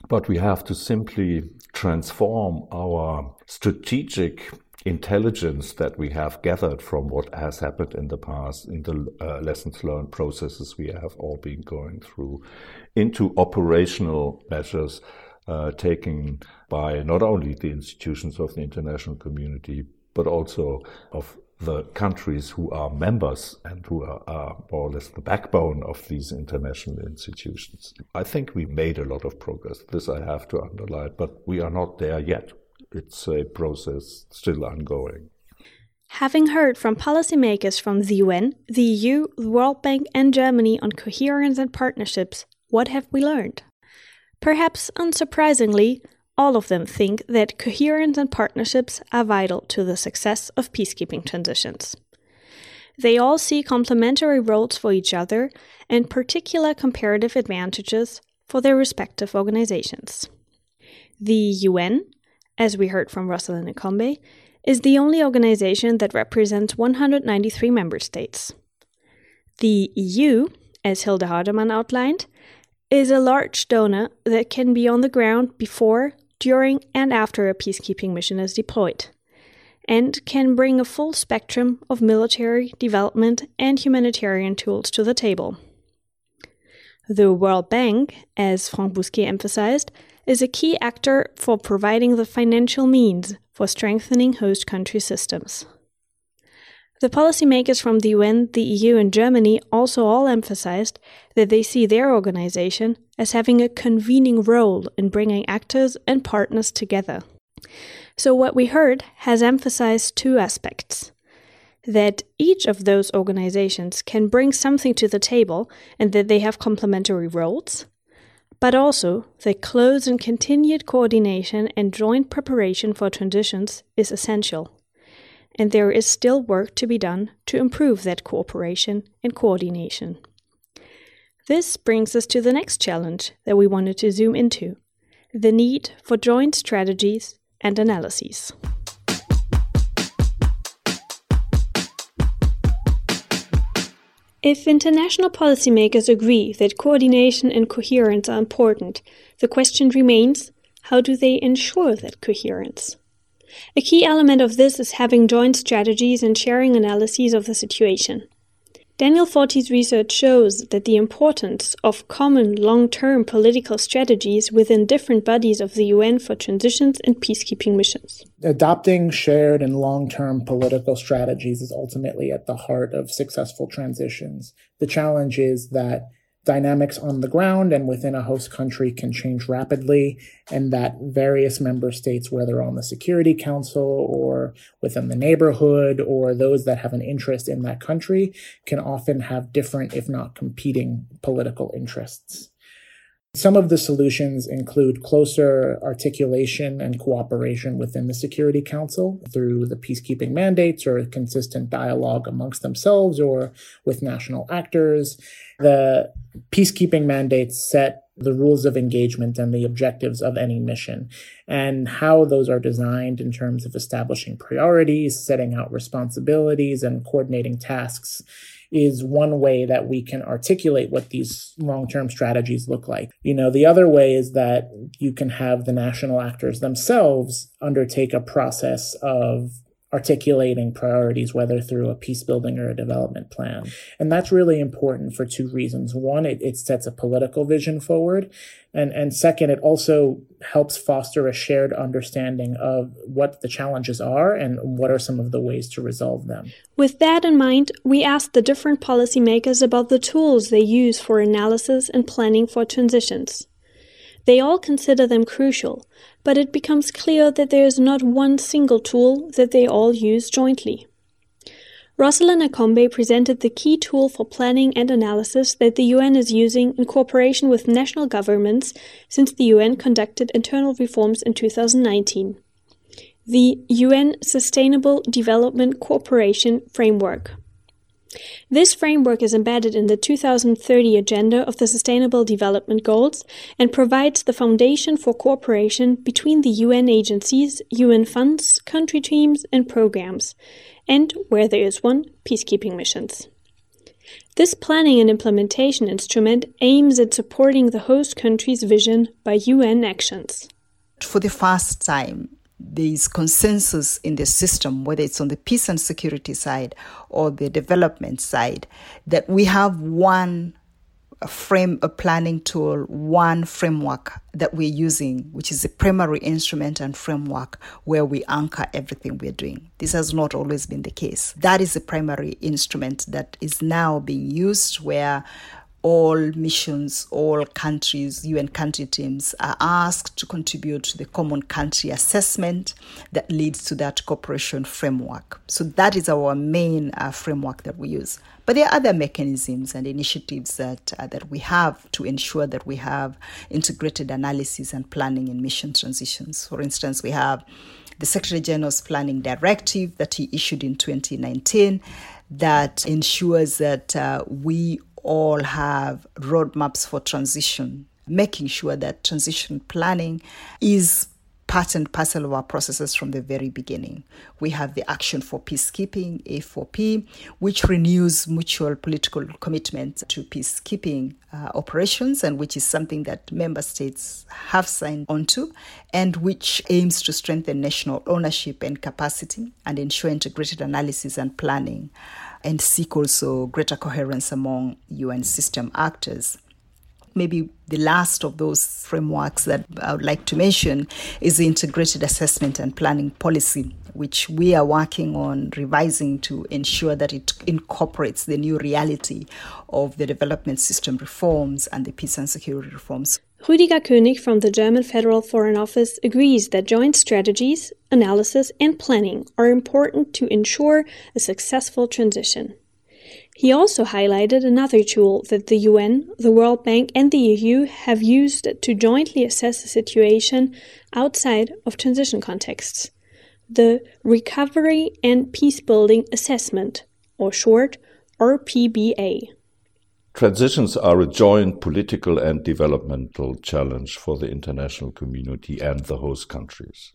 But we have to simply transform our strategic intelligence that we have gathered from what has happened in the past, in the uh, lessons learned processes we have all been going through, into operational measures uh, taken by not only the institutions of the international community, but also of the countries who are members and who are, are, more or less the backbone of these international institutions. I think we made a lot of progress. This I have to underline, but we are not there yet it's a process still ongoing. Having heard from policymakers from the UN, the EU, the World Bank, and Germany on coherence and partnerships, what have we learned? Perhaps unsurprisingly, all of them think that coherence and partnerships are vital to the success of peacekeeping transitions. They all see complementary roles for each other and particular comparative advantages for their respective organizations. The UN, as we heard from Rosalind Akombe, is the only organization that represents 193 member states. The EU, as Hilde Hardeman outlined, is a large donor that can be on the ground before, during, and after a peacekeeping mission is deployed, and can bring a full spectrum of military, development, and humanitarian tools to the table. The World Bank, as Franck Bousquet emphasized, is a key actor for providing the financial means for strengthening host country systems. The policymakers from the UN, the EU, and Germany also all emphasized that they see their organization as having a convening role in bringing actors and partners together. So, what we heard has emphasized two aspects that each of those organizations can bring something to the table and that they have complementary roles, but also the close and continued coordination and joint preparation for transitions is essential and there is still work to be done to improve that cooperation and coordination. This brings us to the next challenge that we wanted to zoom into the need for joint strategies and analyses. If international policymakers agree that coordination and coherence are important, the question remains how do they ensure that coherence? A key element of this is having joint strategies and sharing analyses of the situation. Daniel Forti's research shows that the importance of common long term political strategies within different bodies of the UN for transitions and peacekeeping missions. Adopting shared and long term political strategies is ultimately at the heart of successful transitions. The challenge is that dynamics on the ground and within a host country can change rapidly, and that various member states, whether on the Security Council or within the neighborhood or those that have an interest in that country, can often have different, if not competing, political interests. Some of the solutions include closer articulation and cooperation within the Security Council through the peacekeeping mandates or consistent dialogue amongst themselves or with national actors. The peacekeeping mandates set the rules of engagement and the objectives of any mission and how those are designed in terms of establishing priorities, setting out responsibilities, and coordinating tasks is one way that we can articulate what these long-term strategies look like. You know, the other way is that you can have the national actors themselves undertake a process of articulating priorities, whether through a peace building or a development plan. And that's really important for two reasons. One, it, it sets a political vision forward. And, and second, it also helps foster a shared understanding of what the challenges are and what are some of the ways to resolve them. With that in mind, we asked the different policymakers about the tools they use for analysis and planning for transitions. They all consider them crucial, but it becomes clear that there is not one single tool that they all use jointly. Rosalind Akombe presented the key tool for planning and analysis that the UN is using in cooperation with national governments since the UN conducted internal reforms in 2019 the UN Sustainable Development Cooperation Framework. This framework is embedded in the 2030 Agenda of the Sustainable Development Goals and provides the foundation for cooperation between the UN agencies, UN funds, country teams, and programs, and, where there is one, peacekeeping missions. This planning and implementation instrument aims at supporting the host country's vision by UN actions. For the first time, there is consensus in the system, whether it's on the peace and security side or the development side, that we have one frame a planning tool, one framework that we're using, which is the primary instrument and framework where we anchor everything we're doing. This has not always been the case. That is the primary instrument that is now being used where all missions, all countries, UN country teams are asked to contribute to the common country assessment that leads to that cooperation framework. So that is our main uh, framework that we use. But there are other mechanisms and initiatives that uh, that we have to ensure that we have integrated analysis and planning in mission transitions. For instance, we have the Secretary General's Planning Directive that he issued in 2019 that ensures that uh, we all have roadmaps for transition, making sure that transition planning is part and parcel of our processes from the very beginning. We have the Action for Peacekeeping, A4P, which renews mutual political commitment to peacekeeping uh, operations and which is something that member states have signed onto and which aims to strengthen national ownership and capacity and ensure integrated analysis and planning and seek also greater coherence among UN system actors. maybe the last of those frameworks that I would like to mention is the integrated assessment and planning policy, which we are working on revising to ensure that it incorporates the new reality of the development system reforms and the peace and security reforms. Rüdiger König from the German Federal Foreign Office agrees that joint strategies, analysis, and planning are important to ensure a successful transition. He also highlighted another tool that the UN, the World Bank, and the EU have used to jointly assess the situation outside of transition contexts the Recovery and Peacebuilding Assessment, or short RPBA. Transitions are a joint political and developmental challenge for the international community and the host countries.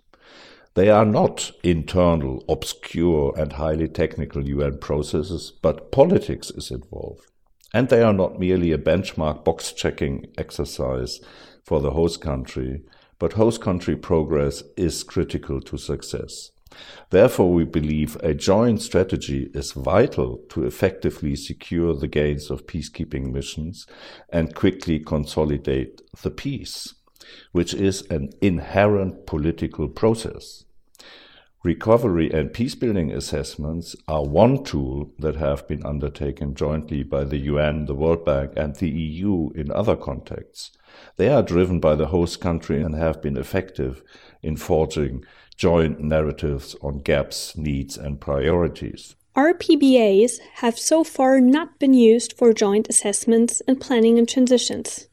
They are not internal, obscure, and highly technical UN processes, but politics is involved. And they are not merely a benchmark box checking exercise for the host country, but host country progress is critical to success. Therefore, we believe a joint strategy is vital to effectively secure the gains of peacekeeping missions and quickly consolidate the peace which is an inherent political process. Recovery and peacebuilding assessments are one tool that have been undertaken jointly by the UN, the World Bank, and the EU in other contexts. They are driven by the host country and have been effective in forging joint narratives on gaps, needs, and priorities. RPBAs have so far not been used for joint assessments and planning and transitions.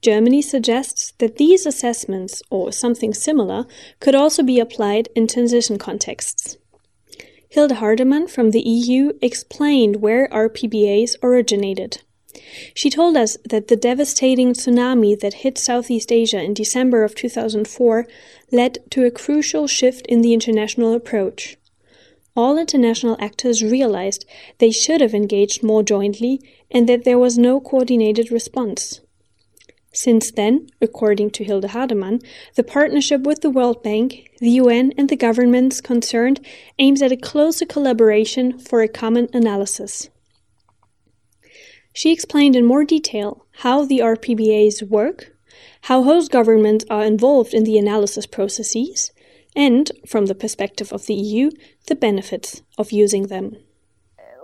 Germany suggests that these assessments, or something similar, could also be applied in transition contexts. Hilde Hardeman from the EU explained where RPBAs originated. She told us that the devastating tsunami that hit Southeast Asia in December of 2004 led to a crucial shift in the international approach. All international actors realized they should have engaged more jointly and that there was no coordinated response. Since then, according to Hilde Hardeman, the partnership with the World Bank, the UN, and the governments concerned aims at a closer collaboration for a common analysis. She explained in more detail how the RPBAs work, how host governments are involved in the analysis processes, and, from the perspective of the EU, the benefits of using them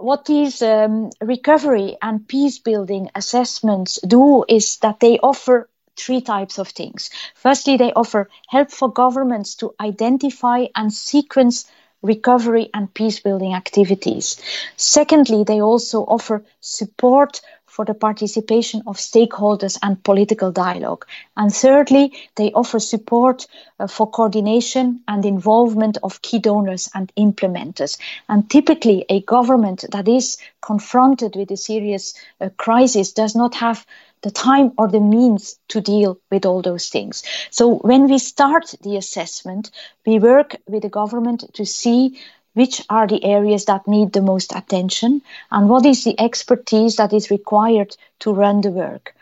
what these um, recovery and peace building assessments do is that they offer three types of things. Firstly, they offer help for governments to identify and sequence recovery and peace building activities. Secondly, they also offer support for the participation of stakeholders and political dialogue. And thirdly, they offer support uh, for coordination and involvement of key donors and implementers. And typically, a government that is confronted with a serious uh, crisis does not have the time or the means to deal with all those things. So when we start the assessment, we work with the government to see which are the areas that need the most attention and what is the expertise that is required to run the work.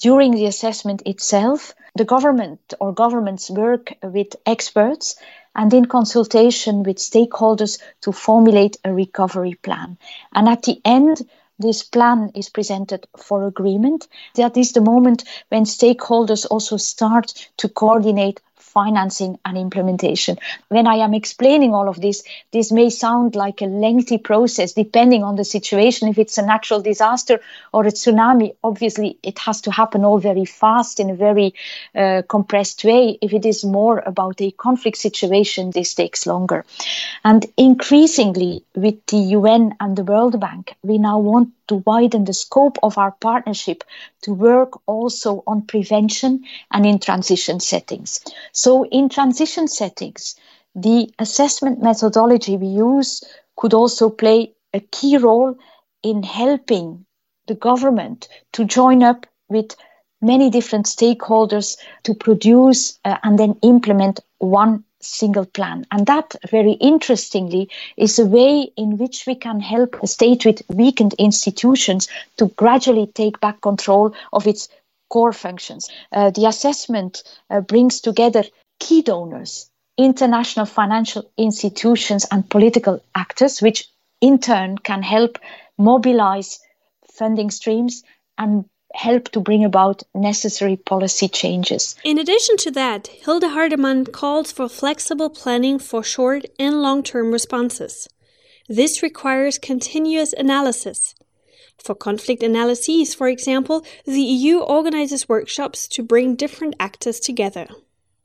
During the assessment itself, the government or governments work with experts and in consultation with stakeholders to formulate a recovery plan. And at the end, this plan is presented for agreement. That is the moment when stakeholders also start to coordinate financing and implementation. When I am explaining all of this, this may sound like a lengthy process depending on the situation. If it's a natural disaster or a tsunami, obviously it has to happen all very fast in a very uh, compressed way. If it is more about a conflict situation, this takes longer. And increasingly, with the UN and the World Bank, we now want to widen the scope of our partnership to work also on prevention and in transition settings. So, in transition settings, the assessment methodology we use could also play a key role in helping the government to join up with many different stakeholders to produce uh, and then implement one single plan. And that, very interestingly, is a way in which we can help a state with weakened institutions to gradually take back control of its core functions. Uh, the assessment uh, brings together key donors, international financial institutions, and political actors, which in turn can help mobilize funding streams and help to bring about necessary policy changes. In addition to that, Hilde Hardeman calls for flexible planning for short and long term responses. This requires continuous analysis. For conflict analyses, for example, the EU organizes workshops to bring different actors together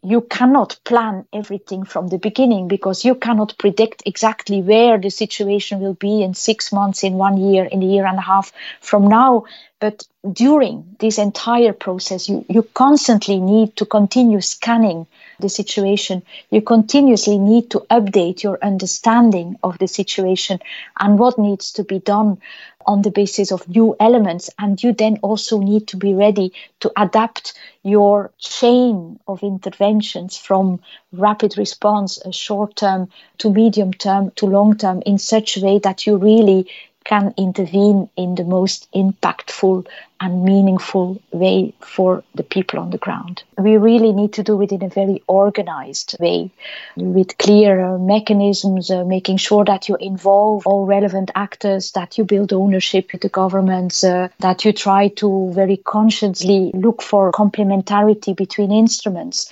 you cannot plan everything from the beginning because you cannot predict exactly where the situation will be in six months, in one year, in a year and a half from now. But during this entire process, you, you constantly need to continue scanning the situation. You continuously need to update your understanding of the situation and what needs to be done on the basis of new elements. And you then also need to be ready to adapt your chain of interventions from rapid response, short term to medium term to long term in such a way that you really can intervene in the most impactful and meaningful way for the people on the ground. We really need to do it in a very organized way with clear mechanisms, uh, making sure that you involve all relevant actors, that you build ownership with the governments, uh, that you try to very consciously look for complementarity between instruments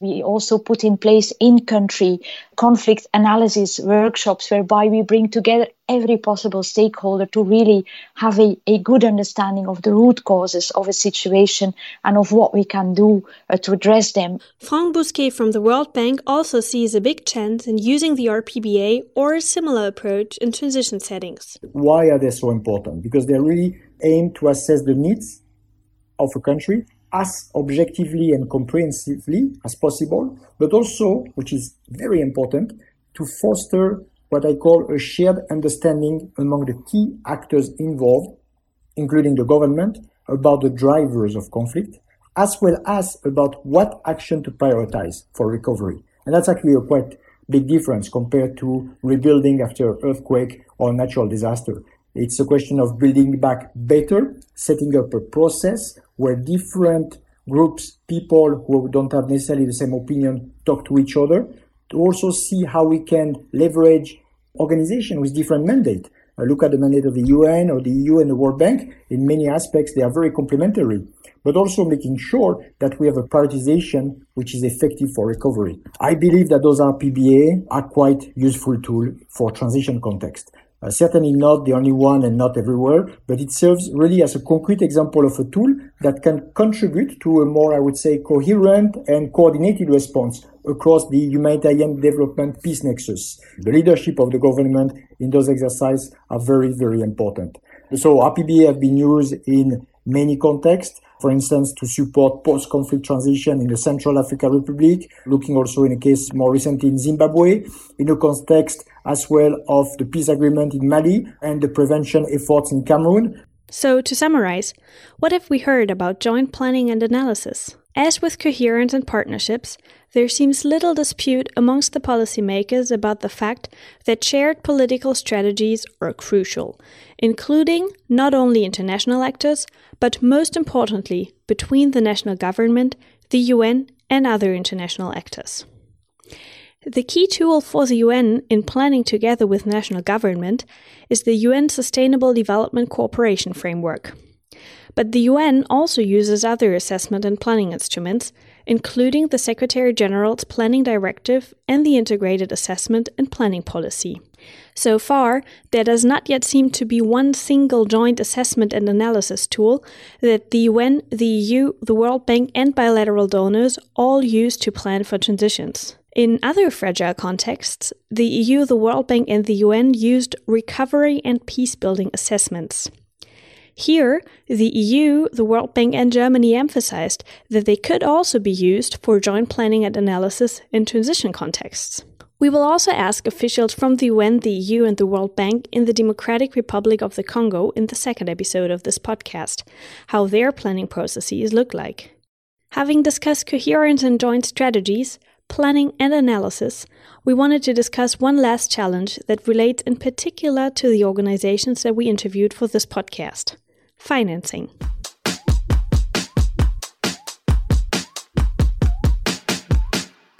we also put in place in country conflict analysis workshops whereby we bring together every possible stakeholder to really have a, a good understanding of the root causes of a situation and of what we can do uh, to address them. Franck Bousquet from the World Bank also sees a big chance in using the RPBA or a similar approach in transition settings. Why are they so important? Because they really aim to assess the needs of a country as objectively and comprehensively as possible, but also, which is very important, to foster what I call a shared understanding among the key actors involved, including the government, about the drivers of conflict, as well as about what action to prioritize for recovery. And that's actually a quite big difference compared to rebuilding after earthquake or natural disaster. It's a question of building back better, setting up a process where different groups, people who don't have necessarily the same opinion, talk to each other, to also see how we can leverage organization with different mandate. Uh, look at the mandate of the UN or the EU and the World Bank. In many aspects, they are very complementary, but also making sure that we have a prioritization which is effective for recovery. I believe that those RPBA are quite useful tool for transition context. Uh, certainly not the only one and not everywhere, but it serves really as a concrete example of a tool that can contribute to a more, I would say, coherent and coordinated response across the humanitarian development peace nexus. The leadership of the government in those exercises are very, very important. So RPBA have been used in many contexts for instance, to support post-conflict transition in the Central African Republic, looking also in a case more recently in Zimbabwe, in the context as well of the peace agreement in Mali and the prevention efforts in Cameroon. So, to summarize, what have we heard about joint planning and analysis? As with coherence and partnerships, there seems little dispute amongst the policymakers about the fact that shared political strategies are crucial, including not only international actors, but most importantly, between the national government, the UN, and other international actors. The key tool for the UN in planning together with national government is the UN Sustainable Development Cooperation Framework. But the UN also uses other assessment and planning instruments, including the Secretary General's Planning Directive and the Integrated Assessment and Planning Policy. So far, there does not yet seem to be one single joint assessment and analysis tool that the UN, the EU, the World Bank, and bilateral donors all use to plan for transitions. In other fragile contexts, the EU, the World Bank, and the UN used recovery and peace building assessments. Here, the EU, the World Bank, and Germany emphasized that they could also be used for joint planning and analysis in transition contexts. We will also ask officials from the UN, the EU, and the World Bank in the Democratic Republic of the Congo in the second episode of this podcast how their planning processes look like. Having discussed coherence and joint strategies, planning, and analysis, we wanted to discuss one last challenge that relates in particular to the organizations that we interviewed for this podcast financing.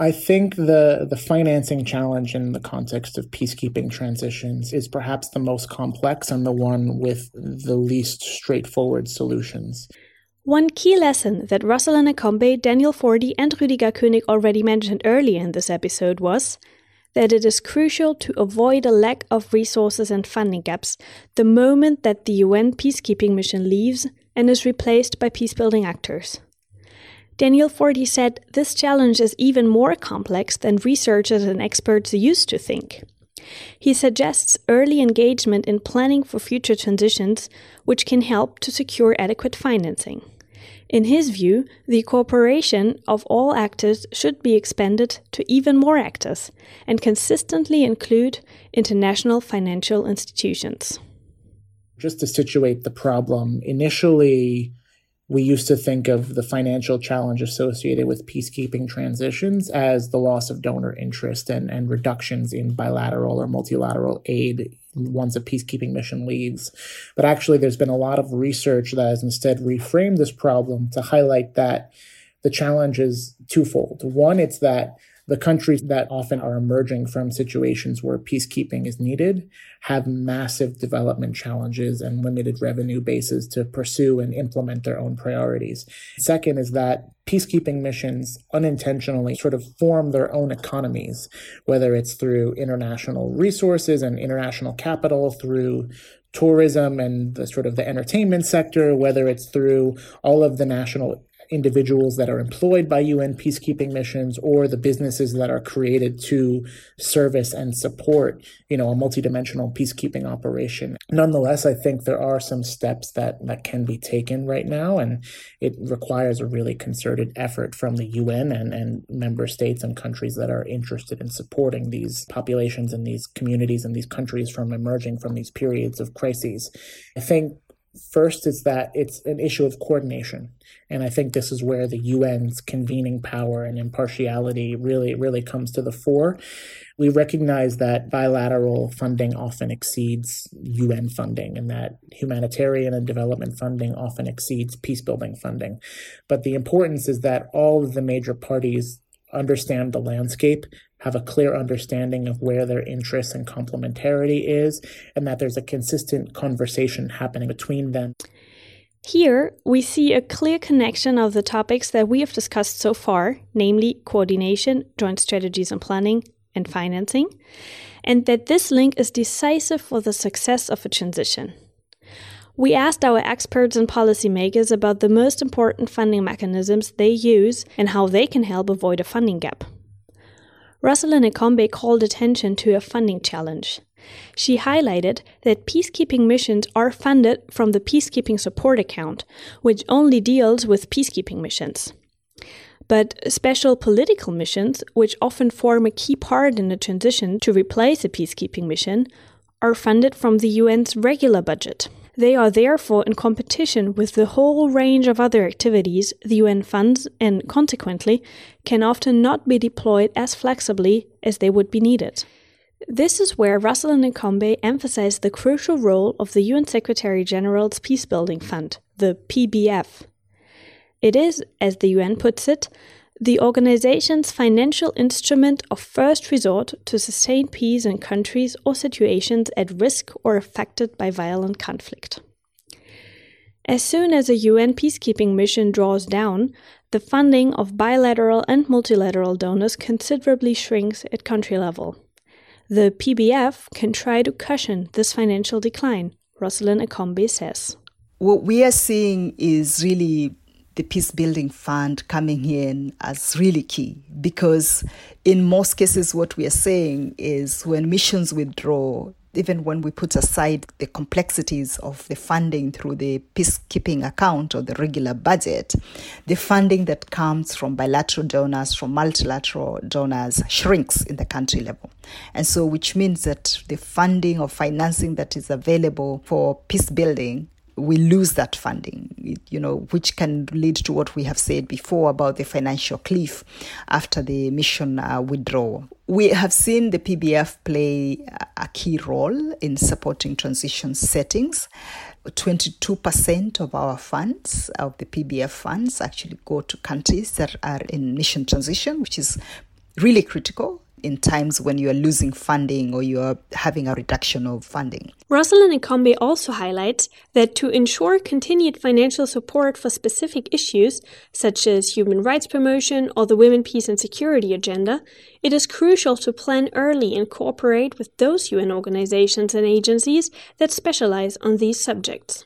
I think the, the financing challenge in the context of peacekeeping transitions is perhaps the most complex and the one with the least straightforward solutions. One key lesson that Roselyn Akombe, Daniel Forti, and Rüdiger König already mentioned earlier in this episode was that it is crucial to avoid a lack of resources and funding gaps the moment that the UN peacekeeping mission leaves and is replaced by peacebuilding actors. Daniel Forti said this challenge is even more complex than researchers and experts used to think. He suggests early engagement in planning for future transitions, which can help to secure adequate financing. In his view, the cooperation of all actors should be expanded to even more actors and consistently include international financial institutions. Just to situate the problem, initially, we used to think of the financial challenge associated with peacekeeping transitions as the loss of donor interest and, and reductions in bilateral or multilateral aid once a peacekeeping mission leaves. But actually, there's been a lot of research that has instead reframed this problem to highlight that the challenge is twofold. One, it's that the countries that often are emerging from situations where peacekeeping is needed have massive development challenges and limited revenue bases to pursue and implement their own priorities. Second is that peacekeeping missions unintentionally sort of form their own economies, whether it's through international resources and international capital, through tourism and the sort of the entertainment sector, whether it's through all of the national individuals that are employed by UN peacekeeping missions or the businesses that are created to service and support, you know, a multidimensional peacekeeping operation. Nonetheless, I think there are some steps that, that can be taken right now, and it requires a really concerted effort from the UN and, and member states and countries that are interested in supporting these populations and these communities and these countries from emerging from these periods of crises. I think First is that it's an issue of coordination. And I think this is where the UN's convening power and impartiality really, really comes to the fore. We recognize that bilateral funding often exceeds UN funding and that humanitarian and development funding often exceeds peacebuilding funding. But the importance is that all of the major parties understand the landscape have a clear understanding of where their interests and complementarity is, and that there's a consistent conversation happening between them. Here, we see a clear connection of the topics that we have discussed so far, namely coordination, joint strategies and planning, and financing, and that this link is decisive for the success of a transition. We asked our experts and policymakers about the most important funding mechanisms they use and how they can help avoid a funding gap. Roselyn Akombe called attention to a funding challenge. She highlighted that peacekeeping missions are funded from the Peacekeeping Support Account, which only deals with peacekeeping missions. But special political missions, which often form a key part in the transition to replace a peacekeeping mission, are funded from the UN's regular budget. They are therefore in competition with the whole range of other activities the UN funds and consequently can often not be deployed as flexibly as they would be needed. This is where Roselyn Akombe emphasized the crucial role of the UN Secretary General's Peacebuilding Fund, the PBF. It is, as the UN puts it, the organization's financial instrument of first resort to sustain peace in countries or situations at risk or affected by violent conflict. As soon as a UN peacekeeping mission draws down, the funding of bilateral and multilateral donors considerably shrinks at country level. The PBF can try to cushion this financial decline, Roselyn Akombe says. What we are seeing is really the peace building fund coming in as really key because in most cases what we are saying is when missions withdraw even when we put aside the complexities of the funding through the peacekeeping account or the regular budget, the funding that comes from bilateral donors, from multilateral donors, shrinks in the country level. And so, which means that the funding or financing that is available for peace building we lose that funding, you know, which can lead to what we have said before about the financial cliff after the mission uh, withdrawal. We have seen the PBF play a key role in supporting transition settings. 22% of our funds, of the PBF funds, actually go to countries that are in mission transition, which is really critical in times when you are losing funding or you are having a reduction of funding. Roselyn Akombe also highlights that to ensure continued financial support for specific issues, such as human rights promotion or the women, peace, and security agenda, it is crucial to plan early and cooperate with those UN organizations and agencies that specialize on these subjects.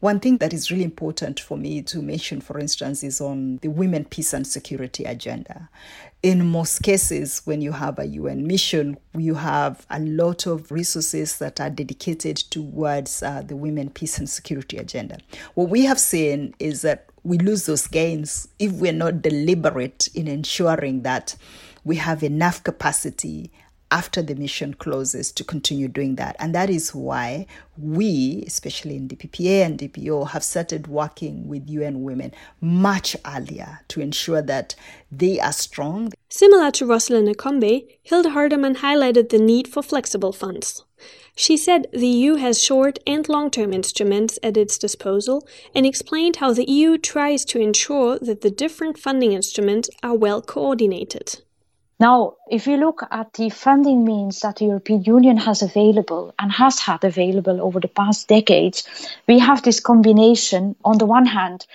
One thing that is really important for me to mention, for instance, is on the women, peace, and security agenda. In most cases, when you have a UN mission, you have a lot of resources that are dedicated towards uh, the women, peace, and security agenda. What we have seen is that we lose those gains if we're not deliberate in ensuring that we have enough capacity after the mission closes to continue doing that. And that is why we, especially in DPPA and DPO, have started working with UN Women much earlier to ensure that they are strong. Similar to Roselyn Akombe, Hilde Hardeman highlighted the need for flexible funds. She said the EU has short and long term instruments at its disposal and explained how the EU tries to ensure that the different funding instruments are well coordinated. Now, if you look at the funding means that the European Union has available and has had available over the past decades, we have this combination, on the one hand,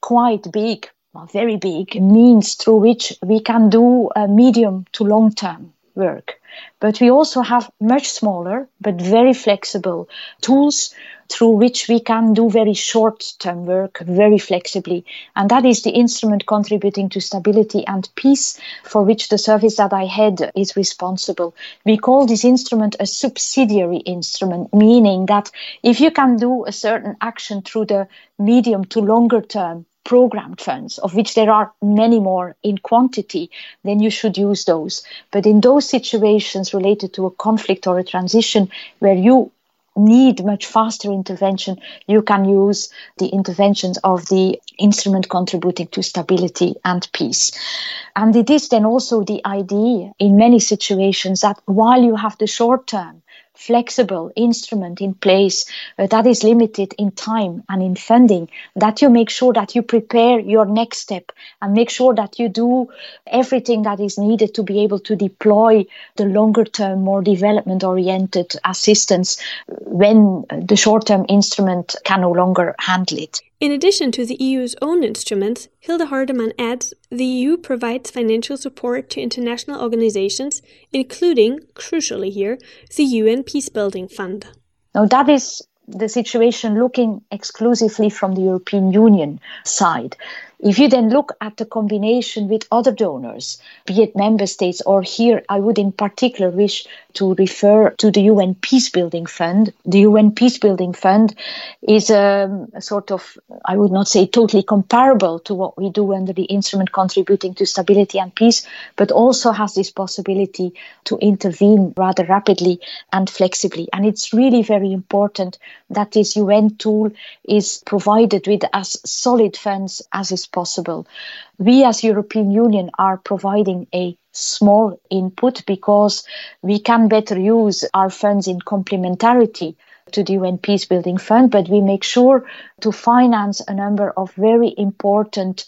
quite big, well, very big means through which we can do a medium to long term work. But we also have much smaller but very flexible tools through which we can do very short term work very flexibly. And that is the instrument contributing to stability and peace for which the service that I head is responsible. We call this instrument a subsidiary instrument, meaning that if you can do a certain action through the medium to longer term, programmed funds, of which there are many more in quantity, then you should use those. But in those situations related to a conflict or a transition where you need much faster intervention, you can use the interventions of the instrument contributing to stability and peace. And it is then also the idea in many situations that while you have the short term, flexible instrument in place uh, that is limited in time and in funding, that you make sure that you prepare your next step and make sure that you do everything that is needed to be able to deploy the longer term, more development oriented assistance when the short term instrument can no longer handle it. In addition to the EU's own instruments, Hilde Hardeman adds the EU provides financial support to international organizations, including, crucially here, the UN Peacebuilding Fund. Now, that is the situation looking exclusively from the European Union side. If you then look at the combination with other donors, be it member states or here, I would in particular wish to refer to the UN Peacebuilding Fund. The UN Peacebuilding Fund is um, a sort of, I would not say totally comparable to what we do under the instrument contributing to stability and peace, but also has this possibility to intervene rather rapidly and flexibly. And it's really very important that this UN tool is provided with as solid funds as is possible. We as European Union are providing a small input because we can better use our funds in complementarity to the UN Peacebuilding Fund, but we make sure to finance a number of very important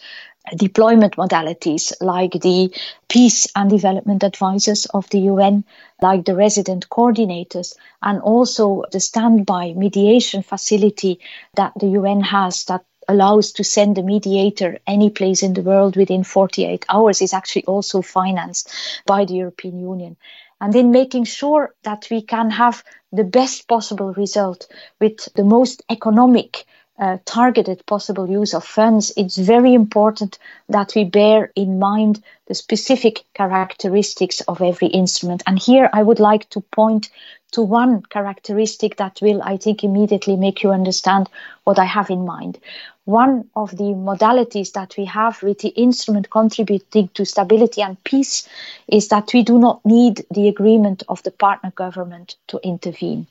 deployment modalities like the peace and development advisors of the UN, like the resident coordinators, and also the standby mediation facility that the UN has that allows to send a mediator any place in the world within 48 hours is actually also financed by the European Union. And in making sure that we can have the best possible result with the most economic uh, targeted possible use of funds, it's very important that we bear in mind the specific characteristics of every instrument. And here I would like to point to one characteristic that will, I think, immediately make you understand what I have in mind. One of the modalities that we have with the instrument contributing to stability and peace is that we do not need the agreement of the partner government to intervene.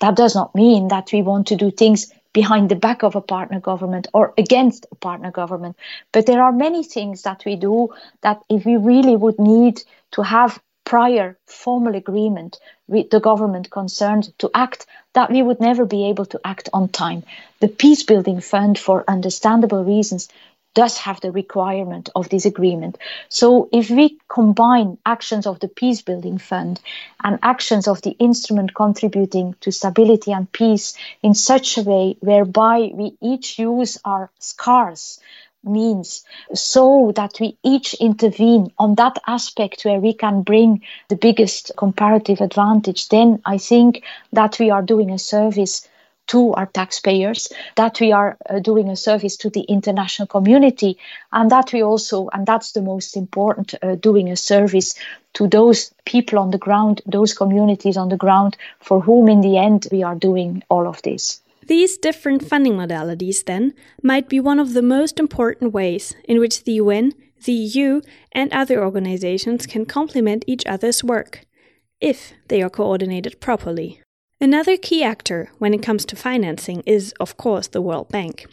That does not mean that we want to do things behind the back of a partner government or against a partner government. But there are many things that we do that if we really would need to have prior formal agreement with the government concerned to act, that we would never be able to act on time. The Peace Building Fund, for understandable reasons, does have the requirement of this agreement. So if we combine actions of the Peace Building Fund and actions of the instrument contributing to stability and peace in such a way whereby we each use our scarce means so that we each intervene on that aspect where we can bring the biggest comparative advantage, then I think that we are doing a service to our taxpayers, that we are uh, doing a service to the international community, and that we also, and that's the most important, uh, doing a service to those people on the ground, those communities on the ground for whom in the end we are doing all of this. These different funding modalities, then, might be one of the most important ways in which the UN, the EU, and other organizations can complement each other's work, if they are coordinated properly. Another key actor when it comes to financing is, of course, the World Bank.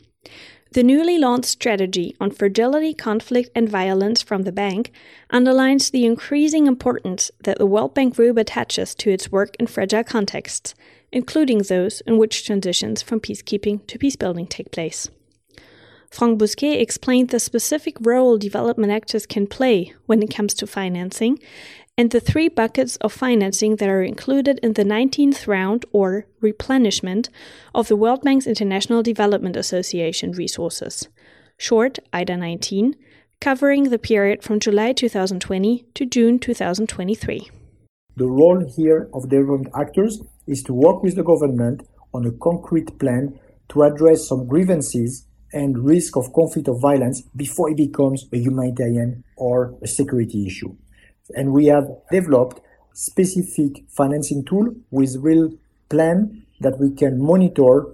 The newly launched strategy on fragility, conflict, and violence from the bank underlines the increasing importance that the World Bank Group attaches to its work in fragile contexts, including those in which transitions from peacekeeping to peacebuilding take place. Franck Bousquet explained the specific role development actors can play when it comes to financing and the three buckets of financing that are included in the 19th round or replenishment of the World Bank's International Development Association resources, short IDA 19, covering the period from July 2020 to June 2023. The role here of development actors is to work with the government on a concrete plan to address some grievances and risk of conflict or violence before it becomes a humanitarian or a security issue. And we have developed specific financing tool with real plan that we can monitor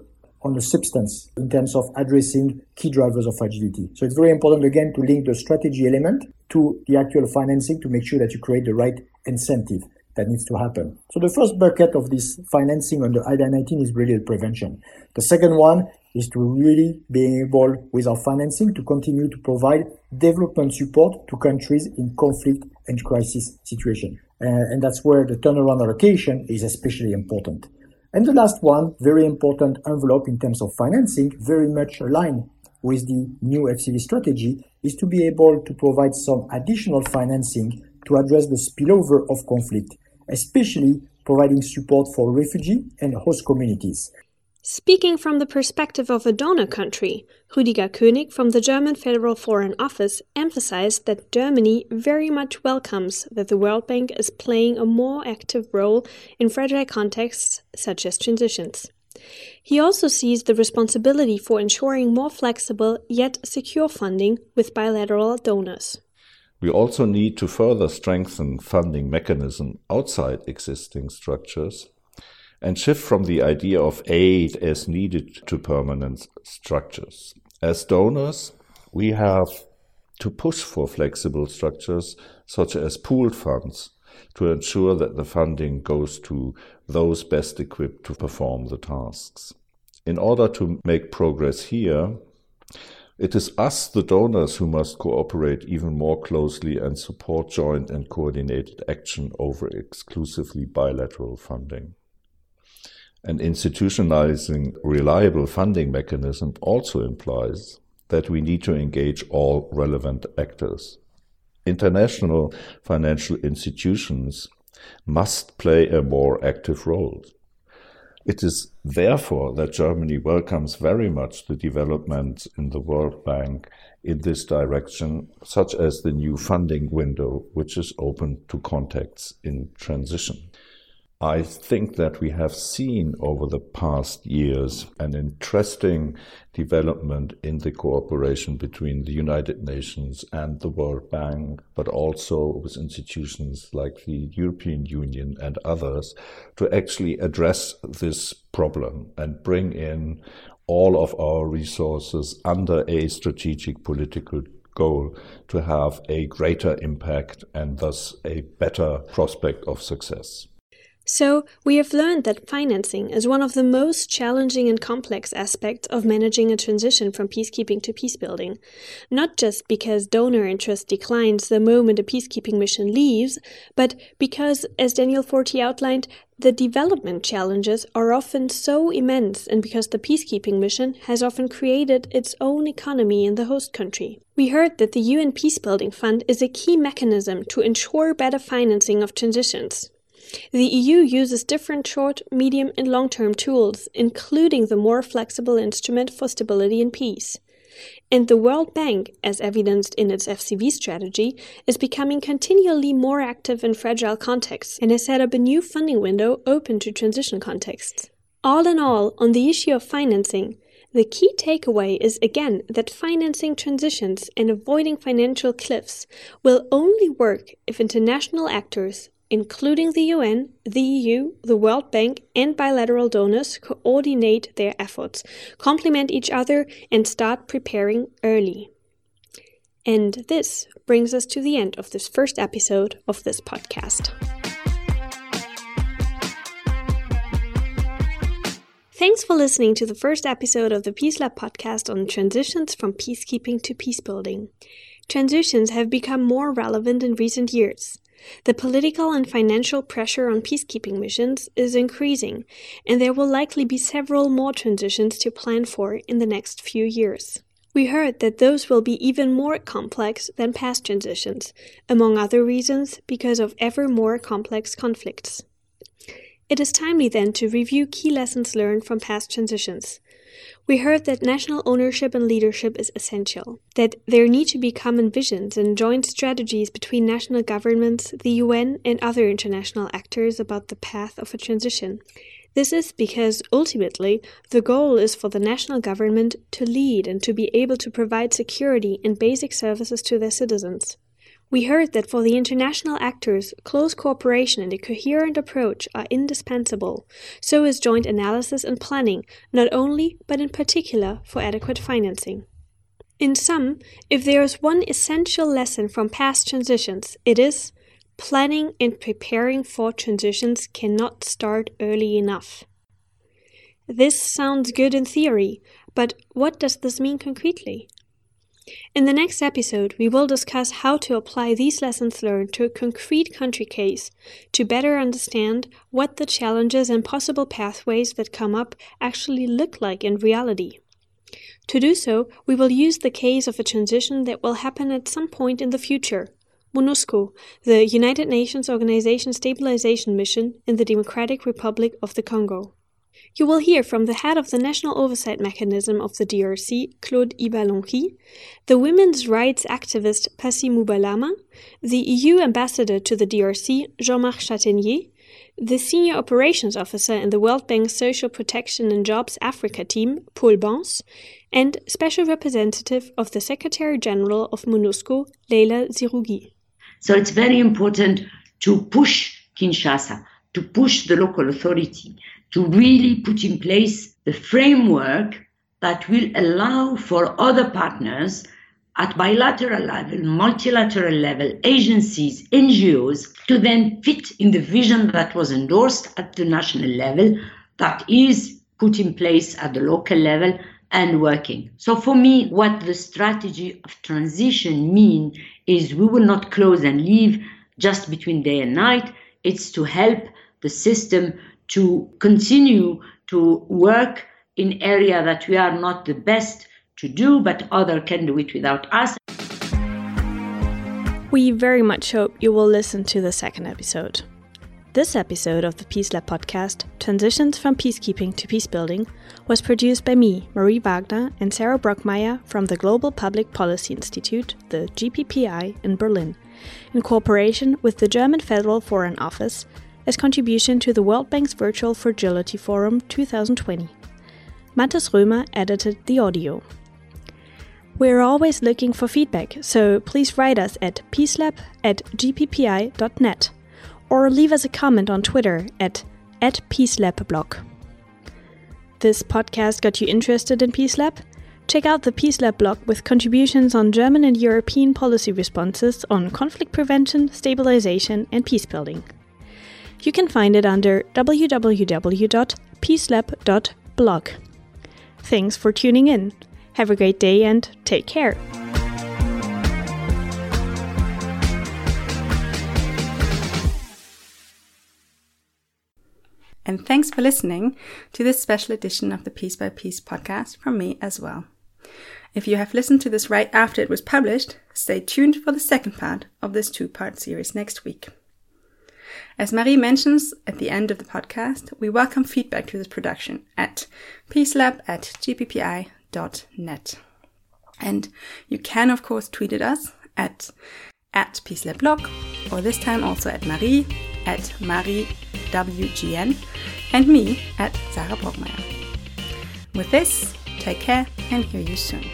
on the substance in terms of addressing key drivers of fragility. So it's very important again to link the strategy element to the actual financing to make sure that you create the right incentive that needs to happen. So the first bucket of this financing under IDA 19 is really prevention. The second one is to really be able with our financing to continue to provide development support to countries in conflict and crisis situation. Uh, and that's where the turnaround allocation is especially important. And the last one, very important envelope in terms of financing, very much aligned with the new FCV strategy, is to be able to provide some additional financing to address the spillover of conflict especially providing support for refugee and host communities. Speaking from the perspective of a donor country, Rüdiger König from the German Federal Foreign Office emphasized that Germany very much welcomes that the World Bank is playing a more active role in fragile contexts such as transitions. He also sees the responsibility for ensuring more flexible yet secure funding with bilateral donors. We also need to further strengthen funding mechanism outside existing structures and shift from the idea of aid as needed to permanent structures. As donors, we have to push for flexible structures such as pooled funds to ensure that the funding goes to those best equipped to perform the tasks. In order to make progress here, it is us, the donors, who must cooperate even more closely and support joint and coordinated action over exclusively bilateral funding. And institutionalizing reliable funding mechanism also implies that we need to engage all relevant actors. International financial institutions must play a more active role. It is therefore that Germany welcomes very much the developments in the World Bank in this direction, such as the new funding window, which is open to contacts in transition. I think that we have seen over the past years an interesting development in the cooperation between the United Nations and the World Bank, but also with institutions like the European Union and others to actually address this problem and bring in all of our resources under a strategic political goal to have a greater impact and thus a better prospect of success. So, we have learned that financing is one of the most challenging and complex aspects of managing a transition from peacekeeping to peacebuilding. Not just because donor interest declines the moment a peacekeeping mission leaves, but because, as Daniel Forti outlined, the development challenges are often so immense, and because the peacekeeping mission has often created its own economy in the host country. We heard that the UN Peacebuilding Fund is a key mechanism to ensure better financing of transitions. The EU uses different short, medium, and long term tools, including the more flexible instrument for stability and peace. And the World Bank, as evidenced in its FCV strategy, is becoming continually more active in fragile contexts and has set up a new funding window open to transition contexts. All in all, on the issue of financing, the key takeaway is again that financing transitions and avoiding financial cliffs will only work if international actors including the UN, the EU, the World Bank, and bilateral donors, coordinate their efforts, complement each other, and start preparing early. And this brings us to the end of this first episode of this podcast. Thanks for listening to the first episode of the Peace Lab podcast on transitions from peacekeeping to peacebuilding. Transitions have become more relevant in recent years. The political and financial pressure on peacekeeping missions is increasing, and there will likely be several more transitions to plan for in the next few years. We heard that those will be even more complex than past transitions, among other reasons because of ever more complex conflicts. It is timely then to review key lessons learned from past transitions. We heard that national ownership and leadership is essential, that there need to be common visions and joint strategies between national governments, the UN, and other international actors about the path of a transition. This is because ultimately the goal is for the national government to lead and to be able to provide security and basic services to their citizens. We heard that for the international actors, close cooperation and a coherent approach are indispensable. So is joint analysis and planning, not only, but in particular, for adequate financing. In sum, if there is one essential lesson from past transitions, it is planning and preparing for transitions cannot start early enough. This sounds good in theory, but what does this mean concretely? In the next episode, we will discuss how to apply these lessons learned to a concrete country case to better understand what the challenges and possible pathways that come up actually look like in reality. To do so, we will use the case of a transition that will happen at some point in the future. MONUSCO, the United Nations Organization Stabilization Mission in the Democratic Republic of the Congo. You will hear from the head of the National Oversight Mechanism of the DRC, Claude Ibalanky, the women's rights activist Passy Mubalama, the EU ambassador to the DRC, Jean-Marc Châtaigner, the senior operations officer in the World Bank Social Protection and Jobs Africa team, Paul Bans, and special representative of the Secretary General of MONUSCO, Leila Zerrougui. So it's very important to push Kinshasa, to push the local authority, to really put in place the framework that will allow for other partners at bilateral level, multilateral level, agencies, NGOs to then fit in the vision that was endorsed at the national level that is put in place at the local level and working. So for me, what the strategy of transition mean is we will not close and leave just between day and night. It's to help the system to continue to work in area that we are not the best to do, but other can do it without us. We very much hope you will listen to the second episode. This episode of the Peace Lab podcast, Transitions from Peacekeeping to Peacebuilding, was produced by me, Marie Wagner, and Sarah Brockmeier from the Global Public Policy Institute, the GPPI, in Berlin, in cooperation with the German Federal Foreign Office as contribution to the World Bank's Virtual Fragility Forum 2020. Mathis Römer edited the audio. We're always looking for feedback, so please write us at peacelab at gppi.net or leave us a comment on Twitter at, at peacelabblog. This podcast got you interested in Peace Lab? Check out the Peace Lab blog with contributions on German and European policy responses on conflict prevention, stabilization, and peace building. You can find it under www.peacelab.blog. Thanks for tuning in. Have a great day and take care. And thanks for listening to this special edition of the Piece by Piece podcast from me as well. If you have listened to this right after it was published, stay tuned for the second part of this two part series next week. As Marie mentions at the end of the podcast, we welcome feedback to this production at peacelab at gppi.net. And you can, of course, tweet at us at, at peacelablog, or this time also at Marie at mariewgn, and me at Sarah Brockmeier. With this, take care and hear you soon.